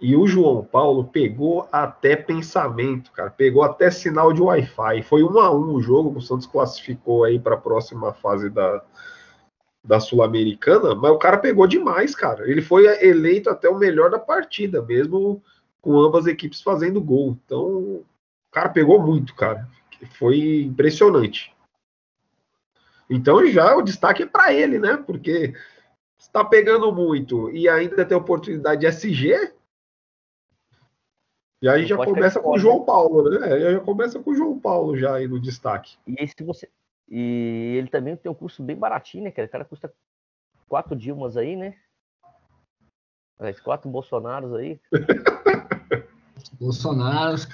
e o João Paulo pegou até pensamento, cara. Pegou até sinal de Wi-Fi. Foi um a um o jogo. O Santos classificou aí para a próxima fase da, da Sul-Americana, mas o cara pegou demais, cara. Ele foi eleito até o melhor da partida, mesmo com ambas equipes fazendo gol. Então, o cara pegou muito, cara. Foi impressionante. Então já o destaque é para ele, né? Porque está pegando muito e ainda tem oportunidade de SG. E aí já começa com o João Paulo, né? Já começa com o João Paulo já aí no destaque. E se você e ele também tem um custo bem baratinho, né, cara? O cara custa quatro Dilmas aí, né? Quatro Bolsonaros aí. Bolsonaros.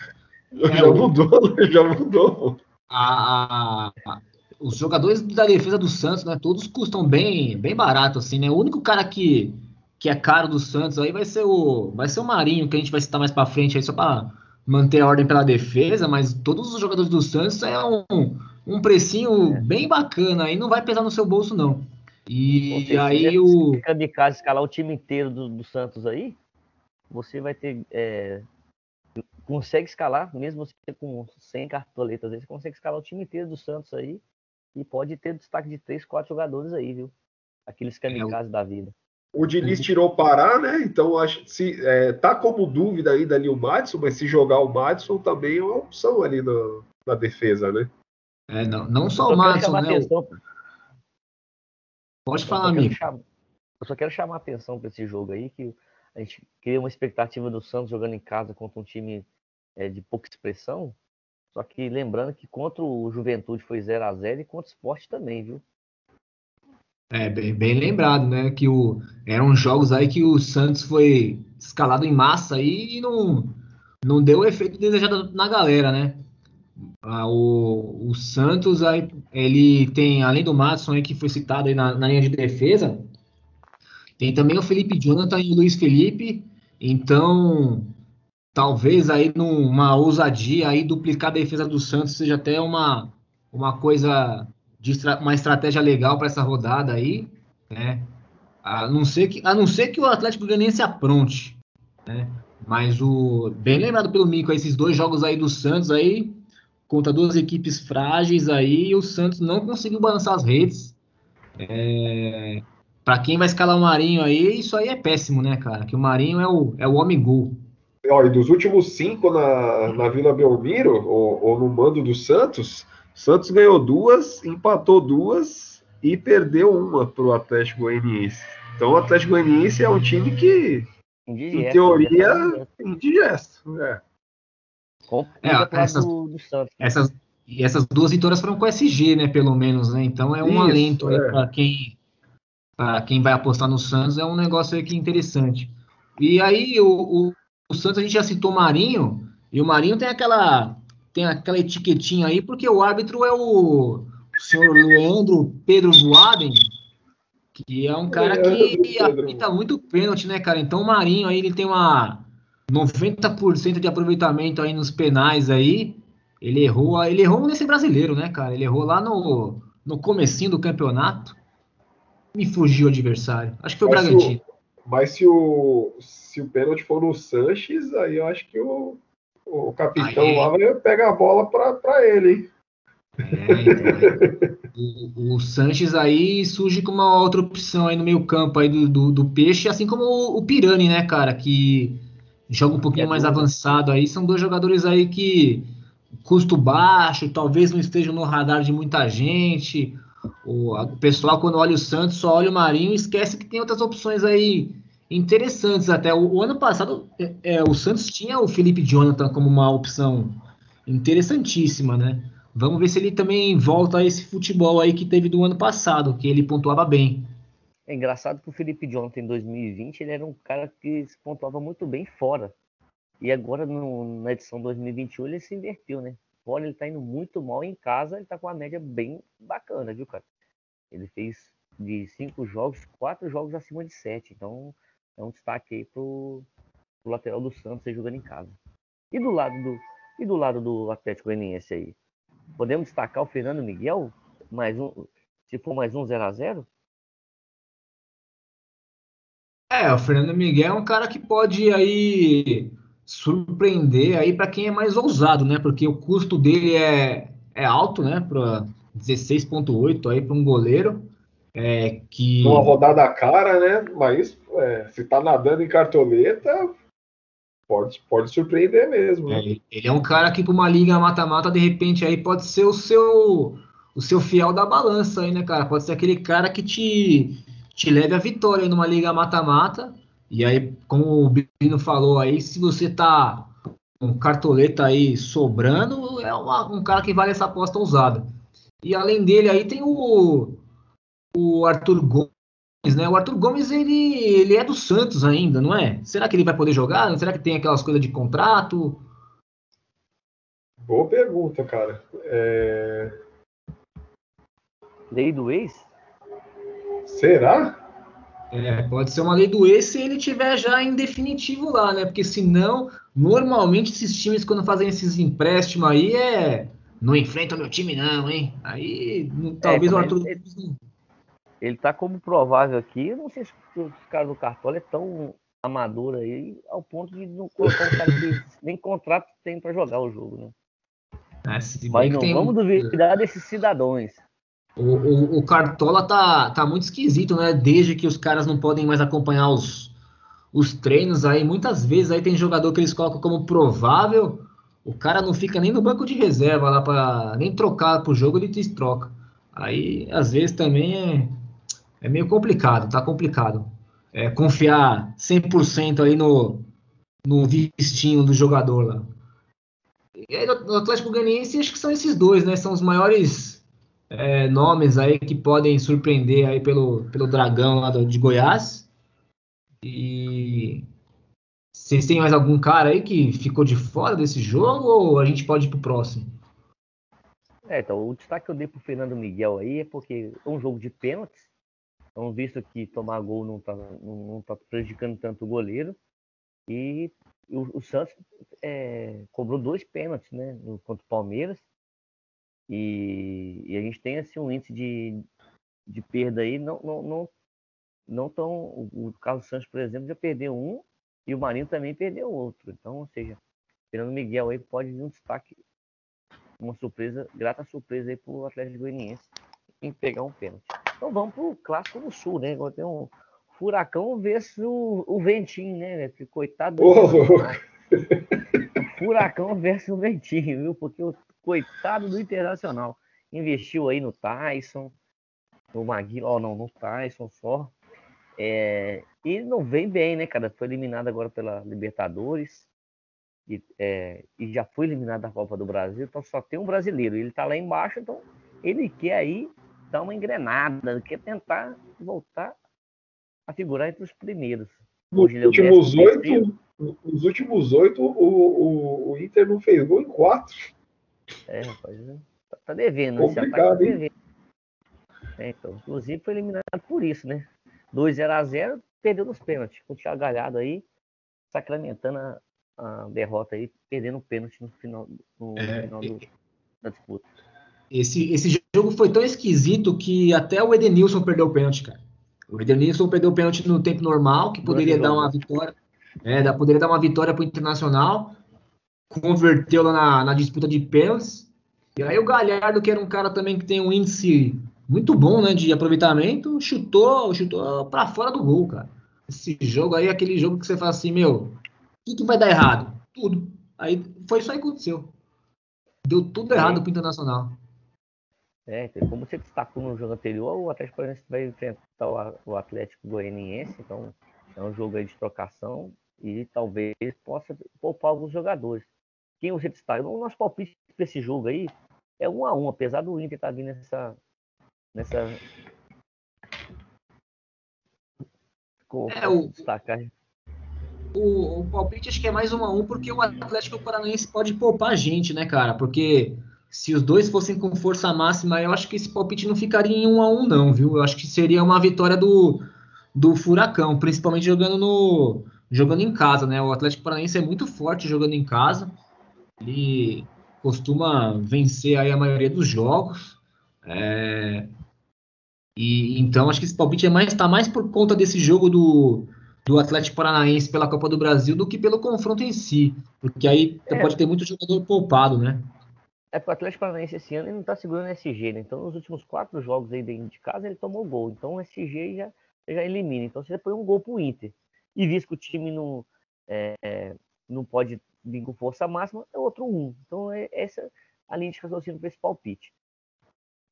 Já, é, mudou, já mudou. A, a, os jogadores da defesa do Santos, né, todos custam bem, bem barato assim, né? O único cara que, que é caro do Santos aí vai ser o vai ser o Marinho, que a gente vai citar mais para frente aí só para manter a ordem pela defesa, mas todos os jogadores do Santos é um, um precinho é. bem bacana aí, não vai pesar no seu bolso não. E seja, aí o de casa escalar o time inteiro do, do Santos aí, você vai ter é, consegue escalar, mesmo você com 100 cartoletas, você consegue escalar o time inteiro do Santos aí e pode ter destaque de três, quatro jogadores aí, viu? Aqueles kamikazes é, da vida. O Diniz tirou o Pará, né? Então acho se é, tá como dúvida ainda ali o Madison, mas se jogar o Madison também é uma opção ali na, na defesa, né? É, não, não só o Madison, né? Atenção, Pode falar, amigo. Chamar, eu só quero chamar a atenção para esse jogo aí, que a gente cria uma expectativa do Santos jogando em casa contra um time é, de pouca expressão. Só que lembrando que contra o Juventude foi 0 a 0 e contra o Sport também, viu? É, bem, bem, lembrado, né? Que o, eram jogos aí que o Santos foi escalado em massa aí e não, não deu o efeito desejado na galera, né? Ah, o, o, Santos aí, ele tem, além do Matson aí que foi citado aí na, na, linha de defesa, tem também o Felipe Jonathan e o Luiz Felipe. Então, talvez aí numa ousadia aí duplicar a defesa do Santos seja até uma, uma coisa de uma estratégia legal para essa rodada aí, né? A não ser que a não ser que o Atlético Goianiense apronte, né? Mas o bem lembrado pelo Mico, esses dois jogos aí do Santos aí contra duas equipes frágeis aí, o Santos não conseguiu balançar as redes. É, para quem vai escalar o Marinho aí, isso aí é péssimo, né, cara? Que o Marinho é o, é o homem gol. Ó, e dos últimos cinco na, na Vila Belmiro, ou, ou no mando do Santos, Santos ganhou duas, empatou duas e perdeu uma para o Atlético Goianiense. Então o Atlético Goianiense é um time que, indigesto, em teoria, indigesto. É. É, essas, do, do essas, e essas duas vitórias foram com SG, né? Pelo menos, né? Então é um Isso, alento é. para quem para quem vai apostar no Santos, é um negócio aí que é interessante. E aí o, o, o Santos a gente já citou Marinho, e o Marinho tem aquela tem aquela etiquetinha aí, porque o árbitro é o, o senhor Leandro Pedro Voaden, que é um cara que apita muito pênalti, né, cara? Então o Marinho aí ele tem uma 90% de aproveitamento aí nos penais aí. Ele errou, ele errou nesse brasileiro, né, cara? Ele errou lá no, no comecinho do campeonato. Me fugiu o adversário. Acho que foi o Bragantino. Mas se o, se o pênalti for no Sanches, aí eu acho que o, o capitão aí, lá vai pegar a bola para ele, hein? É, então, o, o, Sanches aí surge com uma outra opção aí no meio campo aí do, do, do Peixe, assim como o, o Pirani, né, cara? Que joga um pouquinho é mais tudo. avançado aí. São dois jogadores aí que custo baixo, talvez não estejam no radar de muita gente. O, o pessoal, quando olha o Santos, só olha o Marinho e esquece que tem outras opções aí interessantes. Até o, o ano passado, é, é, o Santos tinha o Felipe Jonathan como uma opção interessantíssima, né? Vamos ver se ele também volta a esse futebol aí que teve do ano passado, que ele pontuava bem. É engraçado que o Felipe Jonathan em 2020 ele era um cara que se pontuava muito bem fora. E agora no, na edição 2021 ele se inverteu, né? Fora ele tá indo muito mal em casa, ele tá com uma média bem bacana, viu, cara? Ele fez de cinco jogos, quatro jogos acima de sete. Então é um destaque aí pro, pro lateral do Santos jogando em casa. E do lado do e do lado do Atlético Goianiense aí, podemos destacar o Fernando Miguel, mais um, se for mais um 0 a 0 é, o Fernando Miguel é um cara que pode aí surpreender aí para quem é mais ousado, né? Porque o custo dele é, é alto, né? Para 16.8 aí para um goleiro. É, que... Uma rodada cara, né? Mas é, se tá nadando em cartoleta, pode, pode surpreender mesmo. Né? É, ele é um cara que para uma liga mata-mata, de repente, aí pode ser o seu o seu fiel da balança aí, né, cara? Pode ser aquele cara que te te leve à vitória numa liga mata-mata. E aí, como o Bino falou aí, se você tá com cartoleta aí sobrando, é uma, um cara que vale essa aposta ousada. E além dele aí tem o, o Arthur Gomes, né? O Arthur Gomes, ele, ele é do Santos ainda, não é? Será que ele vai poder jogar? Será que tem aquelas coisas de contrato? Boa pergunta, cara. É... Lei do ex? Será? É, pode ser uma lei do ex se ele tiver já em definitivo lá, né? Porque senão, normalmente esses times quando fazem esses empréstimos aí é não enfrenta meu time não, hein? Aí talvez é, o Arthur ele, ele tá como provável aqui, eu não sei se os caras do Cartola é tão amador aí ao ponto de não colocar um cara que nem contrato tem para jogar o jogo, né? É, Mas não vamos duvidar desses cidadãos. O, o, o, Cartola tá, tá muito esquisito, né? Desde que os caras não podem mais acompanhar os, os treinos aí. Muitas vezes aí tem jogador que eles colocam como provável. O cara não fica nem no banco de reserva lá para nem trocar pro jogo, ele te troca. Aí, às vezes, também é, é meio complicado, tá complicado. É, confiar 100% aí no, no vistinho do jogador lá. E aí, no Atlético Goianiense, acho que são esses dois, né? São os maiores é, nomes aí que podem surpreender aí pelo, pelo Dragão lá de Goiás. E vocês têm mais algum cara aí que ficou de fora desse jogo ou a gente pode ir pro próximo? É, então, o destaque que eu dei pro Fernando Miguel aí é porque é um jogo de pênaltis. Então, visto que tomar gol não tá, não, tá prejudicando tanto o goleiro. E o, o Santos é, cobrou dois pênaltis, né? Contra o Palmeiras. E, e, a gente tem assim um índice de, de perda aí, não, não, não, não tão. O, o Carlos Santos, por exemplo, já perdeu um e o Marinho também perdeu outro. Então, ou seja, Fernando Miguel aí pode vir um destaque uma surpresa, grata surpresa aí pro Atlético Goianiense em pegar um pênalti. Então vamos pro clássico do Sul, né? Agora tem um Furacão versus o, o Ventinho, né? Coitado do oh, Furacão versus o Ventinho, viu? Porque o coitado do Internacional investiu aí no Tyson, no Maguila, ó, oh, não, no Tyson só. É, e não vem bem, né, cara? Foi eliminado agora pela Libertadores e, é, e já foi eliminado da Copa do Brasil, então só tem um brasileiro. Ele tá lá embaixo, então ele quer aí dar uma engrenada, quer tentar voltar a figurar entre os primeiros. É últimos oito, nos últimos oito, o, o, o, Inter não fez gol em quatro. É, rapaz, né? tá, tá devendo. Complicado, esse tá devendo. É, então, inclusive foi eliminado por isso, né? 2 0 a 0 perdeu nos pênaltis. Com o Thiago Galhardo aí, sacramentando a, a derrota aí, perdendo o pênalti no final, no é, final do, da disputa. Esse, esse jogo foi tão esquisito que até o Edenilson perdeu o pênalti, cara. O Edenilson perdeu o pênalti no tempo normal, que poderia dar uma vitória. É, poderia dar uma vitória para o Internacional. Converteu lá na, na disputa de pênaltis. E aí o Galhardo, que era um cara também que tem um índice muito bom, né, de aproveitamento, chutou, chutou para fora do gol, cara. Esse jogo aí é aquele jogo que você fala assim, meu, que, que vai dar errado? Tudo. Aí foi isso aí que aconteceu. Deu tudo errado pro Internacional. É, como você destacou no jogo anterior, o Atlético Paranaense vai enfrentar o Atlético Goianiense, então é um jogo aí de trocação e talvez possa poupar alguns jogadores. Quem você destaca? O nosso palpite para esse jogo aí é um a um, apesar do Inter estar tá vindo nessa. nessa... É, o, destacar? o, o palpite acho que é mais um a um, porque o Atlético Paranaense pode poupar a gente, né, cara? Porque se os dois fossem com força máxima, eu acho que esse palpite não ficaria em um a um, não, viu? Eu acho que seria uma vitória do, do Furacão, principalmente jogando no jogando em casa, né? O Atlético Paranaense é muito forte jogando em casa. Ele costuma vencer aí a maioria dos jogos. É... E então acho que esse palpite é mais tá mais por conta desse jogo do do Atlético Paranaense pela Copa do Brasil do que pelo confronto em si, porque aí é. pode ter muito jogador poupado, né? É porque o Atlético Paranaense esse ano ele não tá segurando o SG, né? Então nos últimos quatro jogos aí dentro de casa ele tomou gol, então o SG já, já elimina. Então você põe um gol pro Inter e visto que o time não, é, não pode vir com força máxima, é outro um. Então é essa a linha de raciocínio para esse palpite.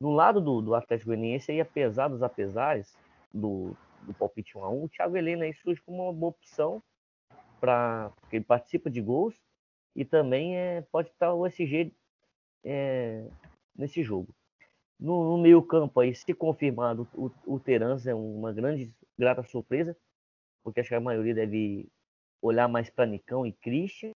No lado do, do Atlético Goianiense, aí, apesar dos apesares do, do palpite 1 a 1 o Thiago Helena aí surge como uma boa opção para porque ele participa de gols e também é, pode estar o SG é, nesse jogo. No, no, meio campo aí, se confirmado, o, o Terans é uma grande, grata surpresa, porque acho que a maioria deve olhar mais para Nicão e Christian.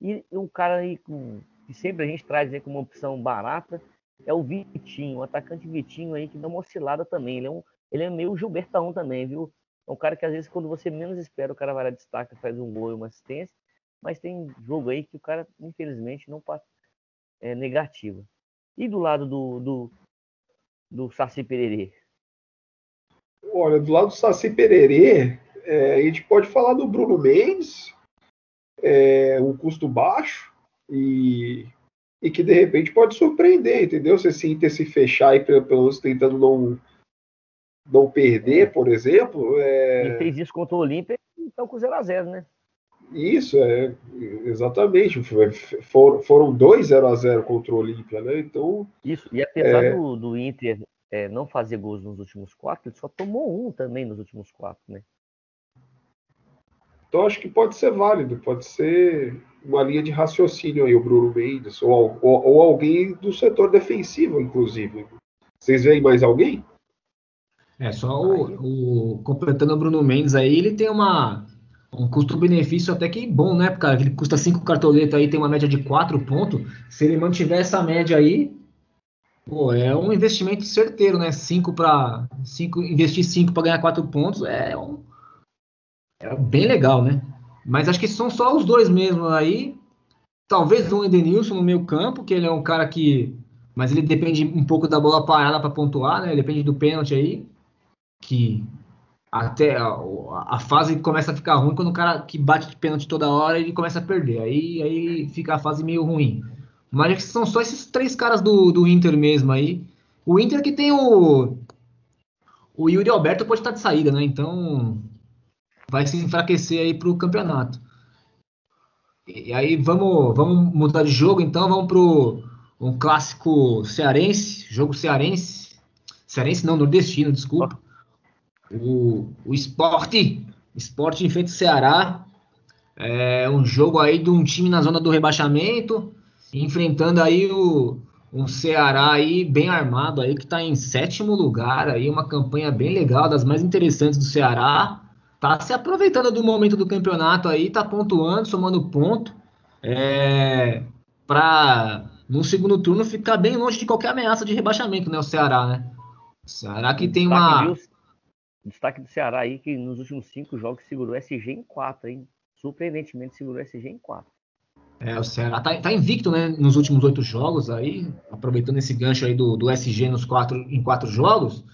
E um cara aí com, que sempre a gente traz aí como uma opção barata é o Vitinho, o atacante Vitinho aí que dá uma oscilada também. Ele é um, ele é meio Gilbertão também, viu? É um cara que às vezes quando você menos espera, o cara vai lá destaca, faz um gol e uma assistência, mas tem jogo aí que o cara, infelizmente, não é, negativa. E do lado do, do, do Saci Pererê? Olha, do lado do Saci Pererê, é, a gente pode falar do Bruno Mendes, é, um custo baixo e, e que de repente pode surpreender, entendeu? Se esse Inter se fechar e pelo menos tentando não não perder, por exemplo. É... E fez isso contra o Olímpia e estão com 0x0, né? Isso, é, exatamente. For, foram dois 0x0 contra o Olímpia, né? Então. Isso, e apesar é... do, do Inter é, não fazer gols nos últimos quatro, ele só tomou um também nos últimos quatro, né? Então acho que pode ser válido, pode ser uma linha de raciocínio aí, o Bruno Mendes, ou, ou, ou alguém do setor defensivo, inclusive. Vocês veem mais alguém? É, só o, o, completando o Bruno Mendes aí, ele tem uma um custo-benefício até que bom, né, cara? Ele custa 5 cartoletas aí, tem uma média de 4 pontos. Se ele mantiver essa média aí, pô, é um investimento certeiro, né? 5 para 5 investir 5 para ganhar 4 pontos é um é bem legal, né? Mas acho que são só os dois mesmo aí. Talvez um Edenilson no meio campo, que ele é um cara que mas ele depende um pouco da bola parada para pontuar, né? Ele depende do pênalti aí que até a, a, fase começa a ficar ruim quando o cara que bate de pênalti toda hora ele começa a perder. Aí, aí fica a fase meio ruim. Mas são só esses três caras do, do Inter mesmo aí. O Inter que tem o. O Yuri Alberto pode estar de saída, né? Então vai se enfraquecer aí para o campeonato. E aí vamos, vamos mudar de jogo, então vamos pro um clássico cearense, jogo cearense. Cearense não, nordestino, desculpa o, o esporte, esporte em frente ao Ceará. É um jogo aí de um time na zona do rebaixamento, enfrentando aí o, um Ceará aí bem armado aí, que está em sétimo lugar aí, uma campanha bem legal, das mais interessantes do Ceará. Tá se aproveitando do momento do campeonato aí, tá pontuando, somando ponto. É, para no segundo turno ficar bem longe de qualquer ameaça de rebaixamento, né? O Ceará, né? O Ceará que tem uma. Destaque do Ceará aí, que nos últimos cinco jogos segurou SG em quatro, hein? Surpreendentemente segurou SG em quatro. É, o Ceará tá, tá, invicto, né, nos últimos oito jogos aí, aproveitando esse gancho aí do, do SG nos quatro, em quatro jogos.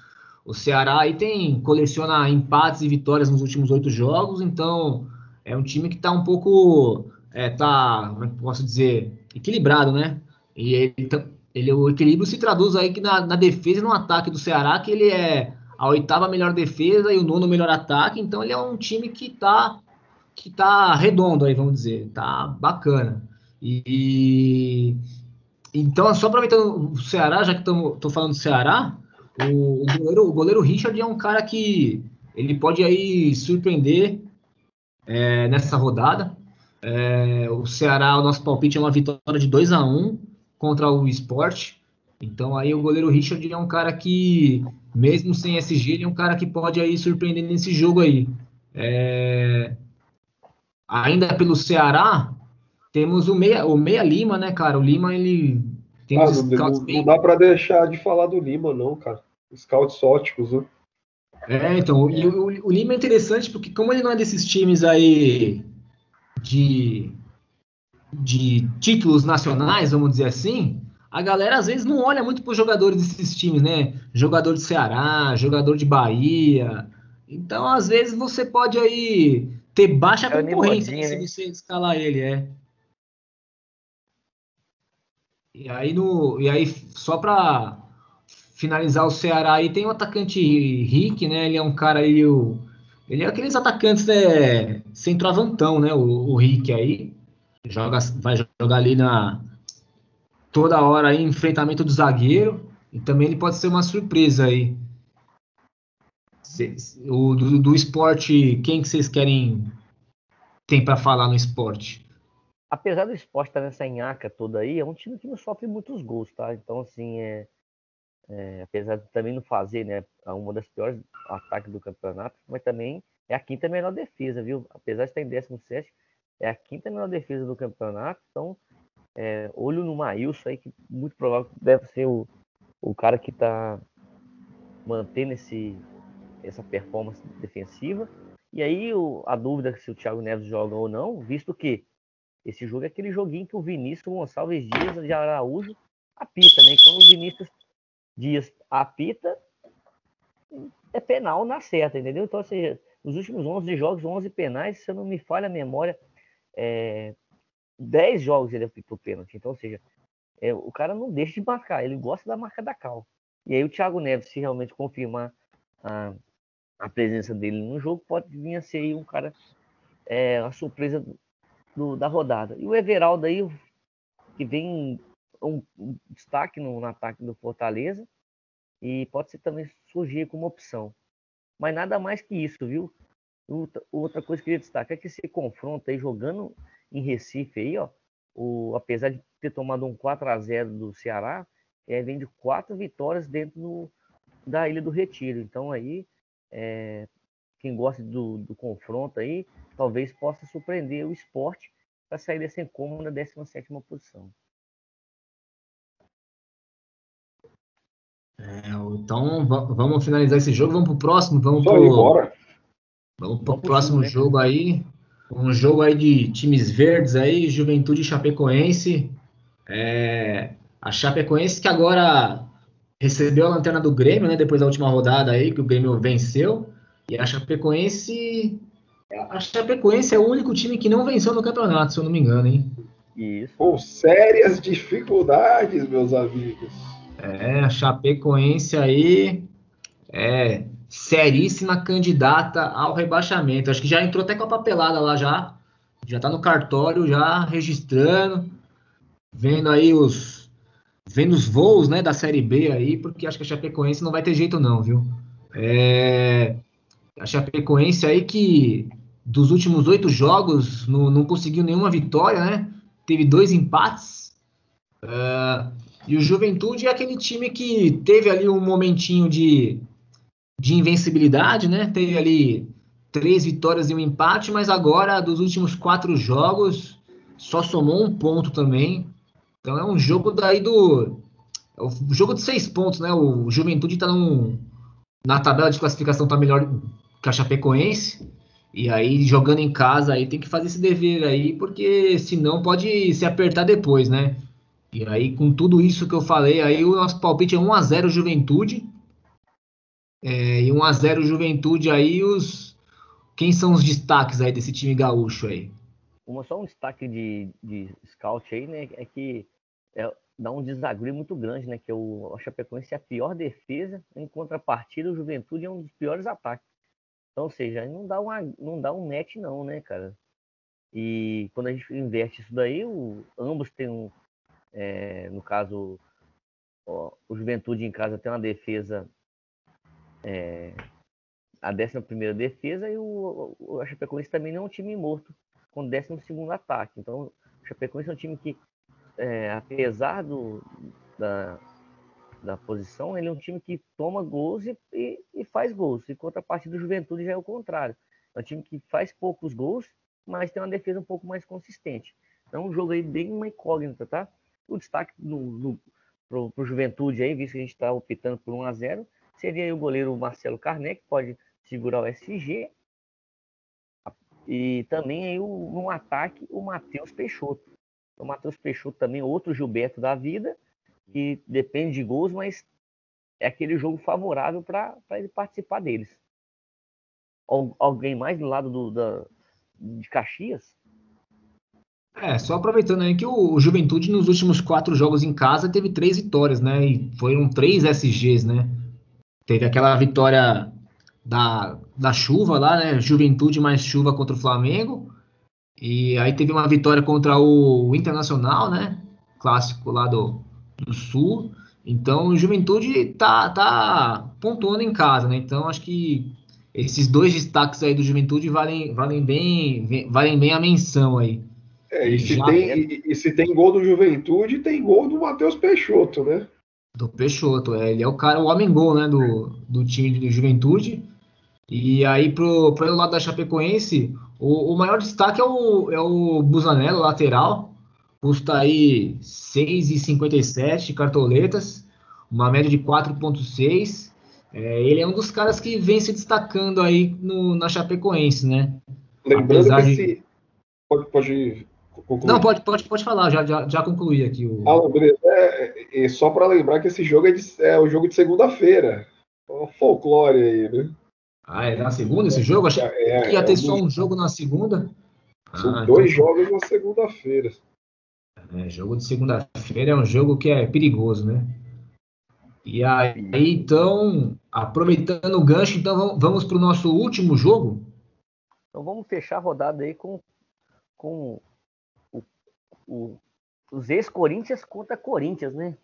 O Ceará aí tem, coleciona empates e vitórias nos últimos oito jogos, então é um time que tá um pouco, é, tá, como é que posso dizer, equilibrado, né? E ele, ele, o equilíbrio se traduz aí que na, na defesa e no ataque do Ceará, que ele é a oitava melhor defesa e o nono melhor ataque. Então ele é um time que tá que tá redondo aí, vamos dizer, tá bacana. E então só aproveitando o Ceará, já que estou falando do Ceará, o, o, goleiro, o goleiro Richard é um cara que ele pode aí surpreender é, nessa rodada. É, o Ceará, o nosso palpite é uma vitória de 2 a 1 contra o Sport. Então aí o goleiro Richard é um cara que mesmo sem SG, ele é um cara que pode aí surpreender nesse jogo aí. É... Ainda pelo Ceará, temos o Meia, o Meia Lima, né, cara? O Lima, ele tem ah, não, não, bem... não, dá para deixar de falar do Lima, não, cara. Scouts óticos, né? É, então, e o, o, Lima é interessante porque como ele não é desses times aí de, de títulos nacionais, vamos dizer assim, a galera às vezes não olha muito para os jogadores desses times, né? Jogador de Ceará, jogador de Bahia. Então, às vezes, você pode aí ter baixa é concorrência se né? você escalar ele, é. E aí, no, e aí só para finalizar o Ceará aí, tem o atacante Rick, né? Ele é um cara aí, o, ele é aqueles atacantes né, centroavantão, né? O, o Rick aí. Joga, vai jogar ali na, toda hora aí enfrentamento do zagueiro e também ele pode ser uma surpresa aí. O do, do esporte, quem que vocês querem tem para falar no esporte? Apesar do esporte estar nessa enhaca toda aí, é um time que não sofre muitos gols, tá? Então, assim, é, é, apesar de também não fazer, né, uma das piores ataques do campeonato, mas também é a quinta melhor defesa, viu? Apesar de estar em 17, é a quinta melhor defesa do campeonato, então é, olho no Maílson aí, que muito provável deve ser o, o cara que está mantendo esse, essa performance defensiva. E aí o, a dúvida se o Thiago Neves joga ou não, visto que esse jogo é aquele joguinho que o Vinícius Gonçalves Dias de Araújo apita, né? Então o Vinícius Dias apita, é penal na certa, entendeu? Então, ou seja, nos últimos 11 jogos, 11 penais, se eu não me falha a memória, é, 10 jogos ele apitou pênalti. Então, ou seja, é, o cara não deixa de marcar, ele gosta da marca da cal. E aí o Thiago Neves, se realmente confirmar a, a presença dele no jogo, pode vir a ser um cara, é, a surpresa do, da rodada. E o Everaldo aí, que vem um, um destaque no, no ataque do Fortaleza, e pode ser também surgir como opção. Mas nada mais que isso, viu? Outra coisa que eu queria destacar é que esse confronto aí, jogando em Recife aí, ó, o, apesar de ter tomado um 4 a 0 do Ceará, é, vem de quatro vitórias dentro do, da Ilha do Retiro. Então aí, é, quem gosta do, do, confronto aí, talvez possa surpreender o esporte para sair dessa incômoda 17 posição. É, então vamos finalizar esse jogo, vamos pro próximo, vamos Só pro, vamos pro próximo né? jogo aí, um jogo aí de times verdes aí, Juventude Chapecoense, é, a Chapecoense que agora recebeu a lanterna do Grêmio, né, depois da última rodada aí que o Grêmio venceu, e a Chapecoense a Chapecoense é o único time que não venceu no campeonato, se eu não me engano, hein? Isso. Com sérias dificuldades, meus amigos. É, a Chapecoense aí é seríssima candidata ao rebaixamento. Acho que já entrou até com a papelada lá já. Já tá no cartório, já registrando, vendo aí os vendo os voos, né, da Série B aí, porque acho que a Chapecoense não vai ter jeito não, viu? É, a Chapecoense aí que dos últimos oito jogos não, não conseguiu nenhuma vitória, né? Teve dois empates. Uh, e o Juventude é aquele time que teve ali um momentinho de, de invencibilidade, né? Teve ali três vitórias e um empate, mas agora, dos últimos quatro jogos, só somou um ponto também. Então é um jogo daí do. É o jogo de seis pontos, né? O Juventude está na tabela de classificação tá melhor que a Chapecoense. E aí, jogando em casa, aí tem que fazer esse dever aí, porque senão pode se apertar depois, né? E aí, com tudo isso que eu falei, aí o nosso palpite é 1x0 Juventude. É, e 1x0 Juventude aí, os. Quem são os destaques aí desse time gaúcho aí? Uma, só um destaque de, de scout aí, né? É que é, dá um desagrio muito grande, né? Que o, o Chapecoense é a pior defesa, em contrapartida, o Juventude é um dos piores ataques. Então, ou seja, não dá, uma, não dá um net, não, né, cara? E quando a gente inverte isso daí, o, ambos têm um, é, no caso, ó, o Juventude em casa tem uma defesa, é, a 11 defesa, e o, o Chapecoense também não é um time morto, com 12 ataque. Então, o Chapecoense é um time que, é, apesar do, da, da posição, ele é um time que toma gols e, e, e faz gols. E contrapartida do Juventude já é o contrário. É um time que faz poucos gols, mas tem uma defesa um pouco mais consistente. Então, um jogo aí bem uma incógnita, tá? O destaque para o Juventude aí, visto que a gente está optando por 1 a 0 seria o goleiro Marcelo Carné, que pode segurar o SG. E também aí o, no ataque o Matheus Peixoto. O Matheus Peixoto também, outro Gilberto da vida, que depende de gols, mas é aquele jogo favorável para ele participar deles. Alguém mais do lado do, da, de Caxias? É, só aproveitando aí que o, Juventude nos últimos quatro jogos em casa teve três vitórias, né? E foram três SGs, né? Teve aquela vitória da, da chuva lá, né? Juventude mais chuva contra o Flamengo. E aí teve uma vitória contra o Internacional, né? Clássico lá do, do Sul. Então o Juventude tá, tá pontuando em casa, né? Então acho que esses dois destaques aí do Juventude valem, valem, bem, valem bem a menção aí. É, e, se tem, e, e, se tem gol do Juventude, tem gol do Matheus Peixoto, né? Do Peixoto, é, ele é o cara, o homem gol, né, do, do time de Juventude. E aí, pro, pro lado da Chapecoense, o, o maior destaque é o, é o Busanello, lateral. Custa aí 6,57 cartoletas, uma média de 4,6. É, ele é um dos caras que vem se destacando aí no, na Chapecoense, né? Lembrando Apesar que esse... Pode, pode concluir. Não, pode, pode, pode falar, já, já, já concluí aqui. O... Ah, beleza. É, é só para lembrar que esse jogo é, de, é o jogo de segunda-feira. O folclore aí, né? Ah, é na segunda esse jogo? Achei é, que ia ter é só um jogo na segunda. São ah, dois então... jogos na segunda-feira. É, jogo de segunda-feira é um jogo que é perigoso, né? E aí, então, aproveitando o gancho, então vamos para o nosso último jogo. Então vamos fechar a rodada aí com, com o, os ex-Corinthians contra Corinthians, né?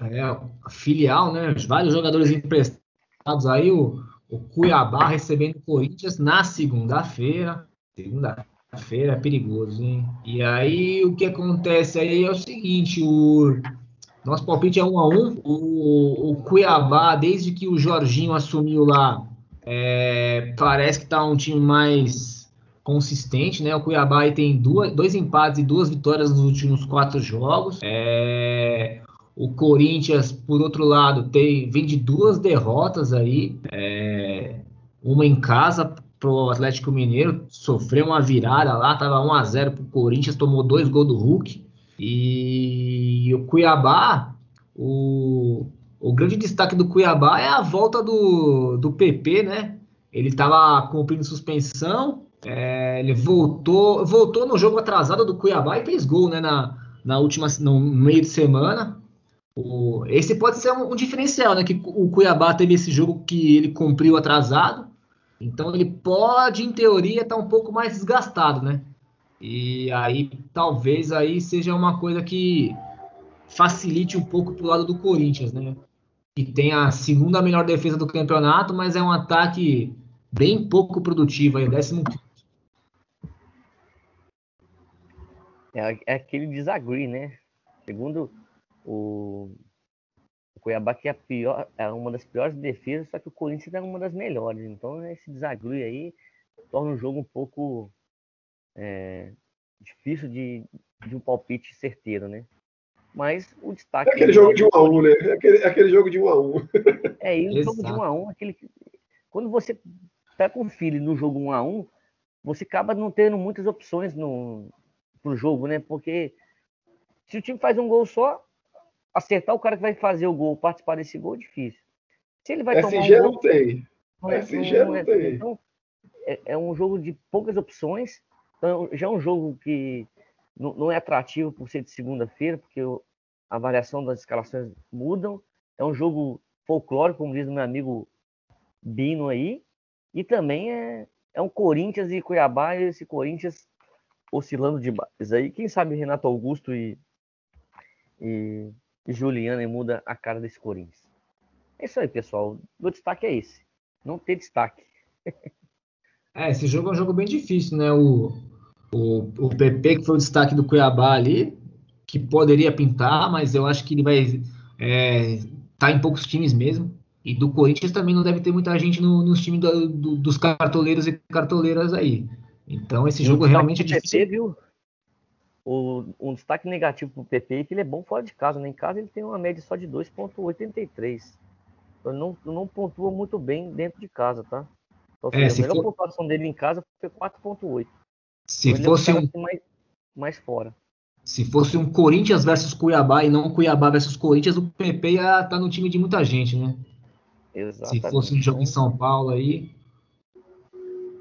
É, filial, né? Vários jogadores emprestados aí, o, o Cuiabá recebendo o Corinthians na segunda-feira. Segunda, Quinta-feira é perigoso, hein? E aí o que acontece aí é o seguinte, o nosso palpite é 1 a 1 o, o Cuiabá, desde que o Jorginho assumiu lá, é, parece que tá um time mais consistente, né? O Cuiabá aí tem duas, dois empates e duas vitórias nos últimos quatro jogos. É, o Corinthians, por outro lado, tem, vem de duas derrotas aí, é, uma em casa pro Atlético Mineiro, sofreu uma virada lá, tava 1 a 0 pro Corinthians, tomou dois gols do Hulk. E o Cuiabá, o, o grande destaque do Cuiabá é a volta do, do PP, né? Ele estava cumprindo suspensão, é, ele voltou, voltou no jogo atrasado do Cuiabá e fez gol, né? Na, na última, no meio de semana. O, esse pode ser um, um, diferencial, né? Que o Cuiabá teve esse jogo que ele cumpriu atrasado então ele pode, em teoria, estar tá um pouco mais desgastado, né? E aí talvez aí seja uma coisa que facilite um pouco pro lado do Corinthians, né? Que tem a segunda melhor defesa do campeonato, mas é um ataque bem pouco produtivo aí, décimo é, é aquele desagree, né? Segundo o o Cuiabá que é, a pior, é uma das piores defesas, só que o Corinthians é uma das melhores. Então esse desagrui aí torna o jogo um pouco é, difícil de, de um palpite certeiro, né? Mas o destaque. É aquele jogo de 1 um a 1 um, né? É aquele, é aquele jogo de 1 um a 1 um. É, e o jogo de 1 um a 1 um, aquele. Quando você pega um filho no jogo 1 um a 1 você acaba não tendo muitas opções no pro jogo, né? Porque se o time faz um gol só, acertar o cara que vai fazer o gol, participar desse gol, é difícil. Se ele vai SG tomar um não gol, tem. Não é, SG não, não tem. Então, é, é, um jogo de poucas opções. Então, já é um jogo que não, não é atrativo por ser de segunda-feira, porque a variação das escalações mudam. É um jogo folclórico, como diz o meu amigo Bino aí. E também é, é um Corinthians e Cuiabá, e esse Corinthians oscilando demais. Aí, quem sabe Renato Augusto e, e Juliana e muda a cara desse Corinthians. É isso aí, pessoal. O destaque é esse. Não ter destaque. é, esse jogo é um jogo bem difícil, né? O, o, o PP, que foi o destaque do Cuiabá ali, que poderia pintar, mas eu acho que ele vai é, tá em poucos times mesmo. E do Corinthians também não deve ter muita gente no, nos times do, do, dos cartoleiros e cartoleiras aí. Então esse jogo realmente é difícil. PP, viu? O, um destaque negativo para o PP é que ele é bom fora de casa. Né? Em casa ele tem uma média só de 2,83. Então não, não pontua muito bem dentro de casa, tá? Então, é, a melhor for... pontuação dele em casa foi 4,8. Se então, fosse um. Mais, mais fora. Se fosse um Corinthians versus Cuiabá e não Cuiabá versus Corinthians, o PP ia estar tá no time de muita gente, né? Exatamente. Se fosse um jogo em São Paulo aí.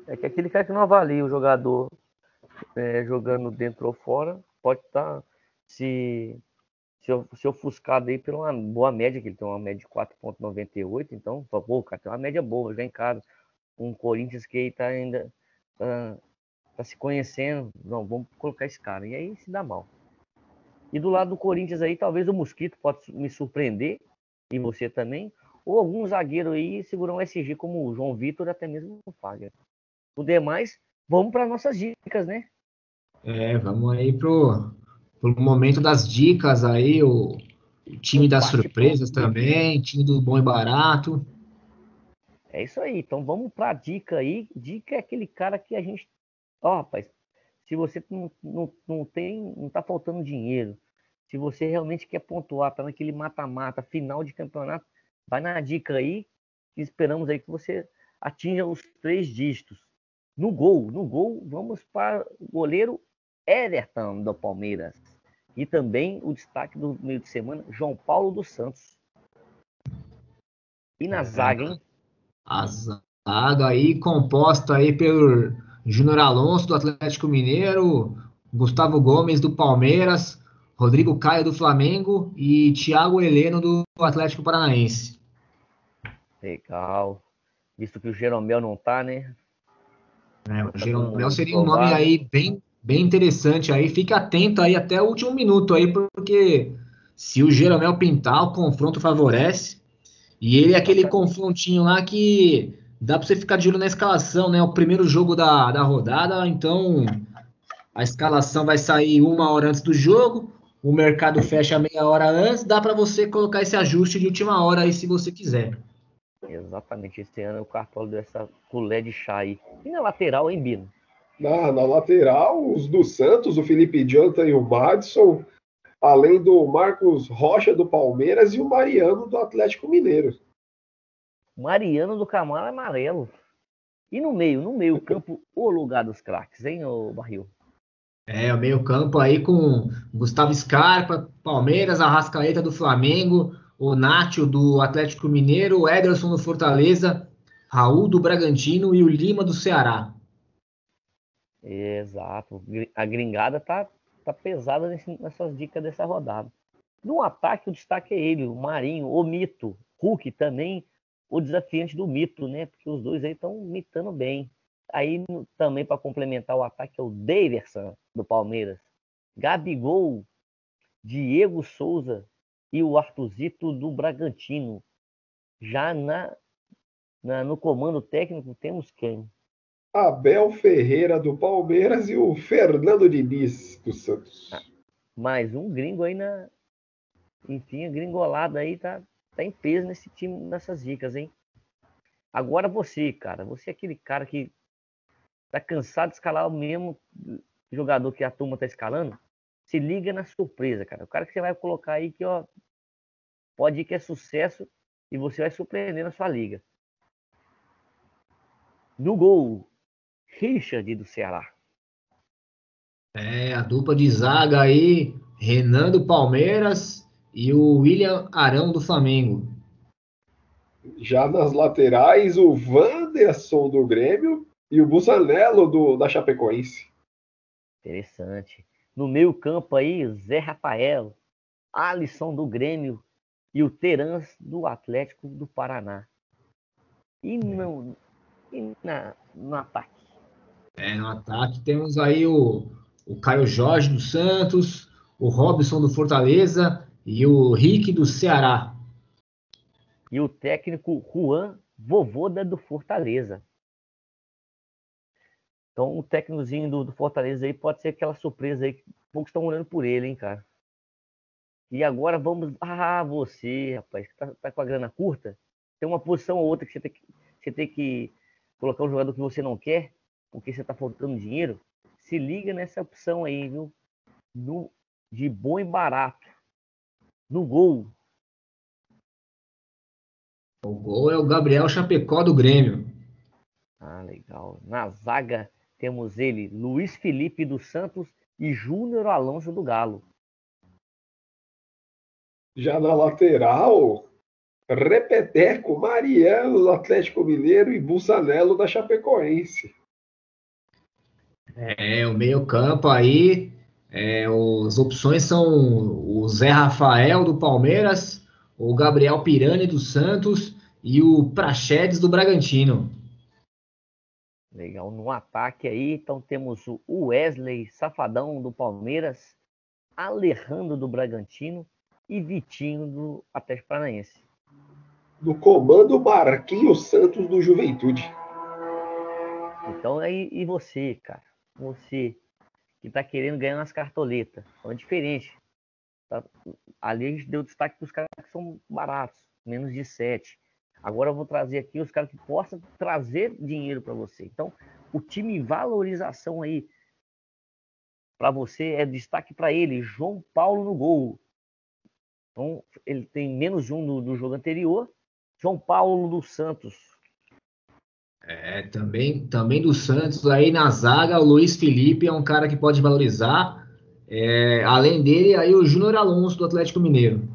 É que aquele cara que não avalia o jogador é, jogando dentro ou fora, pode estar tá, se, se, se ofuscado aí pela uma boa média, que ele tem uma média de 4,98, então, pô, cara, tem uma média boa, já em casa. Um Corinthians que está ainda tá, tá se conhecendo, não, vamos colocar esse cara, e aí se dá mal. E do lado do Corinthians aí, talvez o Mosquito pode me surpreender, e você também, ou algum zagueiro aí segurar um SG como o João Vitor, até mesmo o Fagner. O demais, vamos para nossas dicas, né? É, vamos aí pro, pro momento das dicas aí, o, o time das surpresas também, time do bom e barato. É isso aí, então vamos para a dica aí. Dica é aquele cara que a gente. Ó, oh, rapaz, se você não, não, não tem, não tá faltando dinheiro, se você realmente quer pontuar, tá naquele mata-mata, final de campeonato, vai na dica aí, esperamos aí que você atinja os três dígitos. No gol, no gol, vamos para o goleiro Everton do Palmeiras. E também o destaque do meio de semana, João Paulo dos Santos. E na zaga, hein? A zaga aí composta aí pelo Júnior Alonso do Atlético Mineiro, Gustavo Gomes do Palmeiras, Rodrigo Caio do Flamengo e Thiago Heleno do Atlético Paranaense. Legal. Visto que o Jeromel não tá, né? É, o Jeromel seria um nome aí bem, bem interessante aí. Fique atento aí até o último minuto aí, porque se o Jeromel pintar, o confronto favorece. E ele é aquele confrontinho lá que dá para você ficar de olho na escalação, né? O primeiro jogo da, da rodada, então A escalação vai sair uma hora antes do jogo. O mercado fecha meia hora antes. Dá para você colocar esse ajuste de última hora aí se você quiser. Exatamente. Esse ano o Cartola deu essa colher de chá aí. E na lateral, hein, Bino? Na, na lateral, os do Santos, o Felipe Jonathan e o Madison, além do Marcos Rocha do Palmeiras e o Mariano do Atlético Mineiro. Mariano do Camaro Amarelo. E no meio, no meio campo, o lugar dos craques, hein, o Barril? É, o meio campo aí com Gustavo Scarpa, Palmeiras, Arrascaeta do Flamengo, o Nátio do Atlético Mineiro, o Ederson do Fortaleza, Raul do Bragantino e o Lima do Ceará. Exato. A gringada tá, tá pesada nesse, nessas dicas dessa rodada. No ataque, o destaque é ele, o Marinho, o Mito. Hulk também o desafiante do mito, né? Porque os dois aí estão mitando bem. Aí também para complementar o ataque é o Daverson do Palmeiras, Gabigol, Diego Souza e o Artuzito do Bragantino. Já na, na, no comando técnico temos quem? Abel Ferreira do Palmeiras e o Fernando Diniz do Santos. Ah, mais um gringo aí na. Enfim, a gringolada aí tá, tá em peso nesse time, nessas dicas, hein? Agora você, cara, você é aquele cara que tá cansado de escalar o mesmo jogador que a turma tá escalando, se liga na surpresa, cara. O cara que você vai colocar aí que, ó, pode ir que é sucesso e você vai surpreender na sua liga. No gol, Richard do Ceará. É, a dupla de zaga aí, Renan do Palmeiras e o William Arão do Flamengo. Já nas laterais, o Wanderson do Grêmio e o Busanello do, da Chapecoense. Interessante. No meio campo aí, Zé Rafael, Alisson do Grêmio e o Terans do Atlético do Paraná. E no, e na, no ataque? É, no ataque temos aí o, o Caio Jorge do Santos, o Robson do Fortaleza e o Rick do Ceará. E o técnico Juan Vovoda do Fortaleza. Então o técnicozinho do, do, Fortaleza aí pode ser aquela surpresa aí que poucos estão olhando por ele, hein, cara. E agora vamos. Ah, você, rapaz, que tá, tá, com a grana curta, tem uma posição ou outra que você tem que, você tem que colocar um jogador que você não quer, porque você tá faltando dinheiro. Se liga nessa opção aí, viu? No, de bom e barato no gol. O gol é o Gabriel Chapecó do Grêmio. Ah, legal. Na zaga temos ele, Luiz Felipe dos Santos e Júnior Alonso do Galo. Já na lateral, Repeteco, Mariano do Atlético Mineiro e Bussanello da Chapecoense. É, o meio-campo aí é, as opções são o Zé Rafael do Palmeiras, o Gabriel Pirani do Santos e o Prachedes do Bragantino. Legal. No ataque aí, então temos o Wesley Safadão do Palmeiras, Alejandro do Bragantino e Vitinho do Atlético Paranaense. No comando, Marquinhos Santos do Juventude. Então aí, e você, cara? Você que tá querendo ganhar umas cartoletas. Então é diferente. Tá? Ali a gente deu destaque para os caras que são baratos, menos de 7. Agora eu vou trazer aqui os caras que possam trazer dinheiro para você. Então, o time valorização aí para você é destaque para ele, João Paulo no gol. Então, ele tem menos de um no, no jogo anterior. João Paulo dos Santos, é, também, também do Santos aí na zaga, o Luiz Felipe é um cara que pode valorizar. É, além dele, aí o Júnior Alonso do Atlético Mineiro.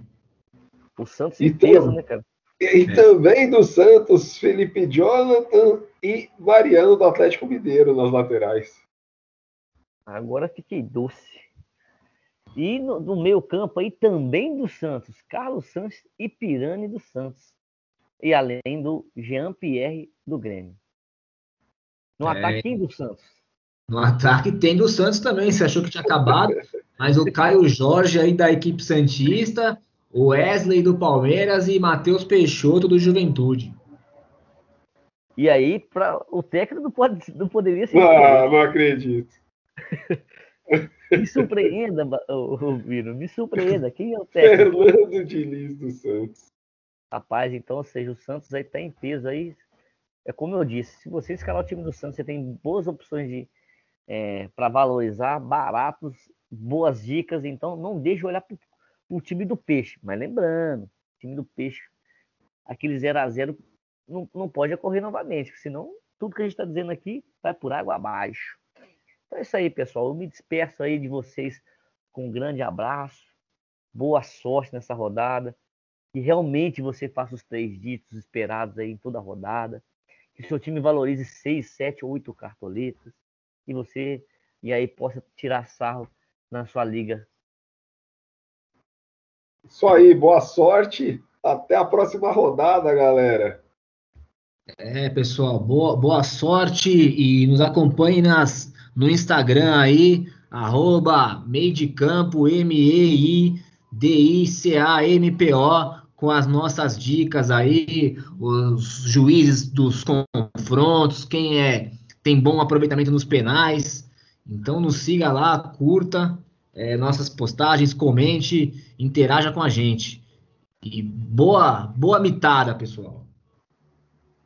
O Santos em peso, né, cara? E, é. também do Santos, Felipe Jonathan e Mariano do Atlético Mineiro nas laterais. Agora fiquei doce. E no, no meio campo aí também do Santos, Carlos Santos e Pirani do Santos. E além do Jean Pierre do Grêmio. No é... ataque tem do Santos. No ataque tem do Santos também. Você achou que tinha acabado, mas o Caio Jorge aí da equipe Santista, Wesley do Palmeiras e Matheus Peixoto do Juventude. E aí, pra, o técnico não, pode, não poderia ser. Ah, não acredito. Me surpreenda, o Viro, me surpreenda. Quem é o técnico? Fernando Diniz do Santos. Rapaz, então, ou seja, o Santos aí tá em peso aí. É como eu disse, se você escalar o time do Santos, você tem boas opções de é, para valorizar, baratos, boas dicas. Então, não deixe olhar para o time do Peixe. Mas lembrando, time do Peixe, aquele 0 a 0 não, não pode ocorrer novamente, senão tudo que a gente está dizendo aqui vai por água abaixo. Então é isso aí, pessoal. Eu me despeço aí de vocês com um grande abraço. Boa sorte nessa rodada. Que realmente você faça os três ditos esperados aí em toda a rodada. Que o seu time valorize seis, sete, oito cartoletas. E você e aí possa tirar sarro na sua liga. Isso aí, boa sorte. Até a próxima rodada, galera. É, pessoal, boa, boa sorte e nos acompanhe nas, no Instagram aí, arroba M-E-I-D-I-C-A-M-P-O, com as nossas dicas aí, os juízes dos confrontos, quem é tem bom aproveitamento nos penais. Então nos siga lá, curta é, nossas postagens, comente, interaja com a gente. E boa, boa mitada, pessoal.